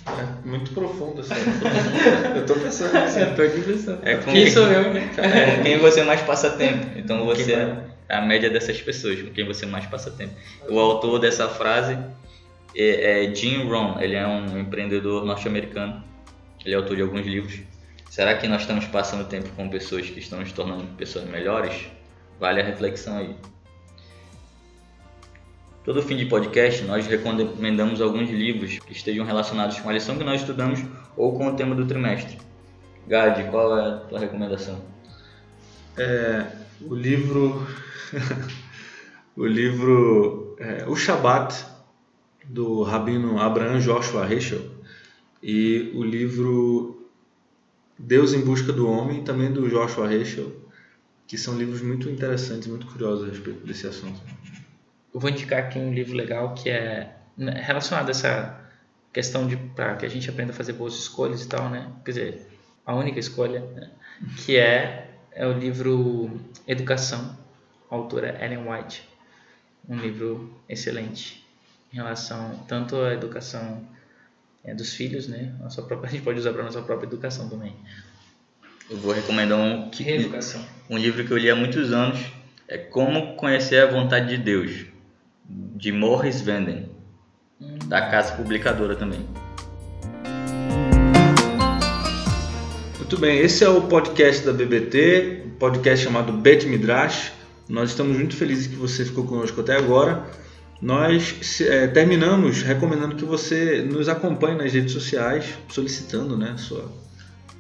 É muito profundo essa. Eu tô pensando assim. Eu tô aqui pensando. É com Quem quem- sou eu, né? É com quem você mais passa tempo. Então você é a média dessas pessoas com quem você mais passa tempo. O autor dessa frase é, é Jim Rohn. Ele é um empreendedor norte-americano. Ele é autor de alguns livros. Será que nós estamos passando tempo com pessoas que estão nos tornando pessoas melhores? Vale a reflexão aí. Todo fim de podcast, nós recomendamos alguns livros que estejam relacionados com a lição que nós estudamos ou com o tema do trimestre. Gad, qual é a tua recomendação? O livro. o livro. é, o Shabat, do rabino Abraham Joshua Heschel. E o livro Deus em Busca do Homem, também do Joshua Heschel. Que são livros muito interessantes, muito curiosos a respeito desse assunto. Eu vou indicar aqui um livro legal que é relacionado a essa questão de para que a gente aprenda a fazer boas escolhas e tal, né? Quer dizer, a única escolha, né? que é, é o livro Educação, autora Ellen White. Um livro excelente em relação tanto à educação é, dos filhos, né? A, sua própria, a gente pode usar para nossa própria educação também. Eu vou recomendar um, que, um livro que eu li há muitos anos. É Como Conhecer a Vontade de Deus, de Morris Venden, da Casa Publicadora também. Muito bem, esse é o podcast da BBT, um podcast chamado Bet Midrash. Nós estamos muito felizes que você ficou conosco até agora. Nós eh, terminamos recomendando que você nos acompanhe nas redes sociais, solicitando né, a, sua,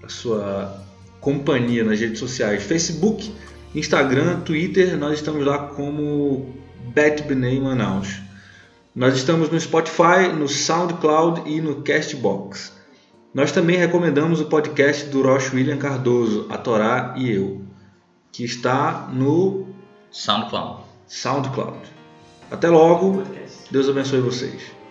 a sua companhia nas redes sociais. Facebook, Instagram, Twitter, nós estamos lá como Bet Bnei Manaus. Nós estamos no Spotify, no SoundCloud e no Castbox. Nós também recomendamos o podcast do Roche William Cardoso, A Torá e Eu, que está no SoundCloud. SoundCloud. Até logo. Deus abençoe vocês.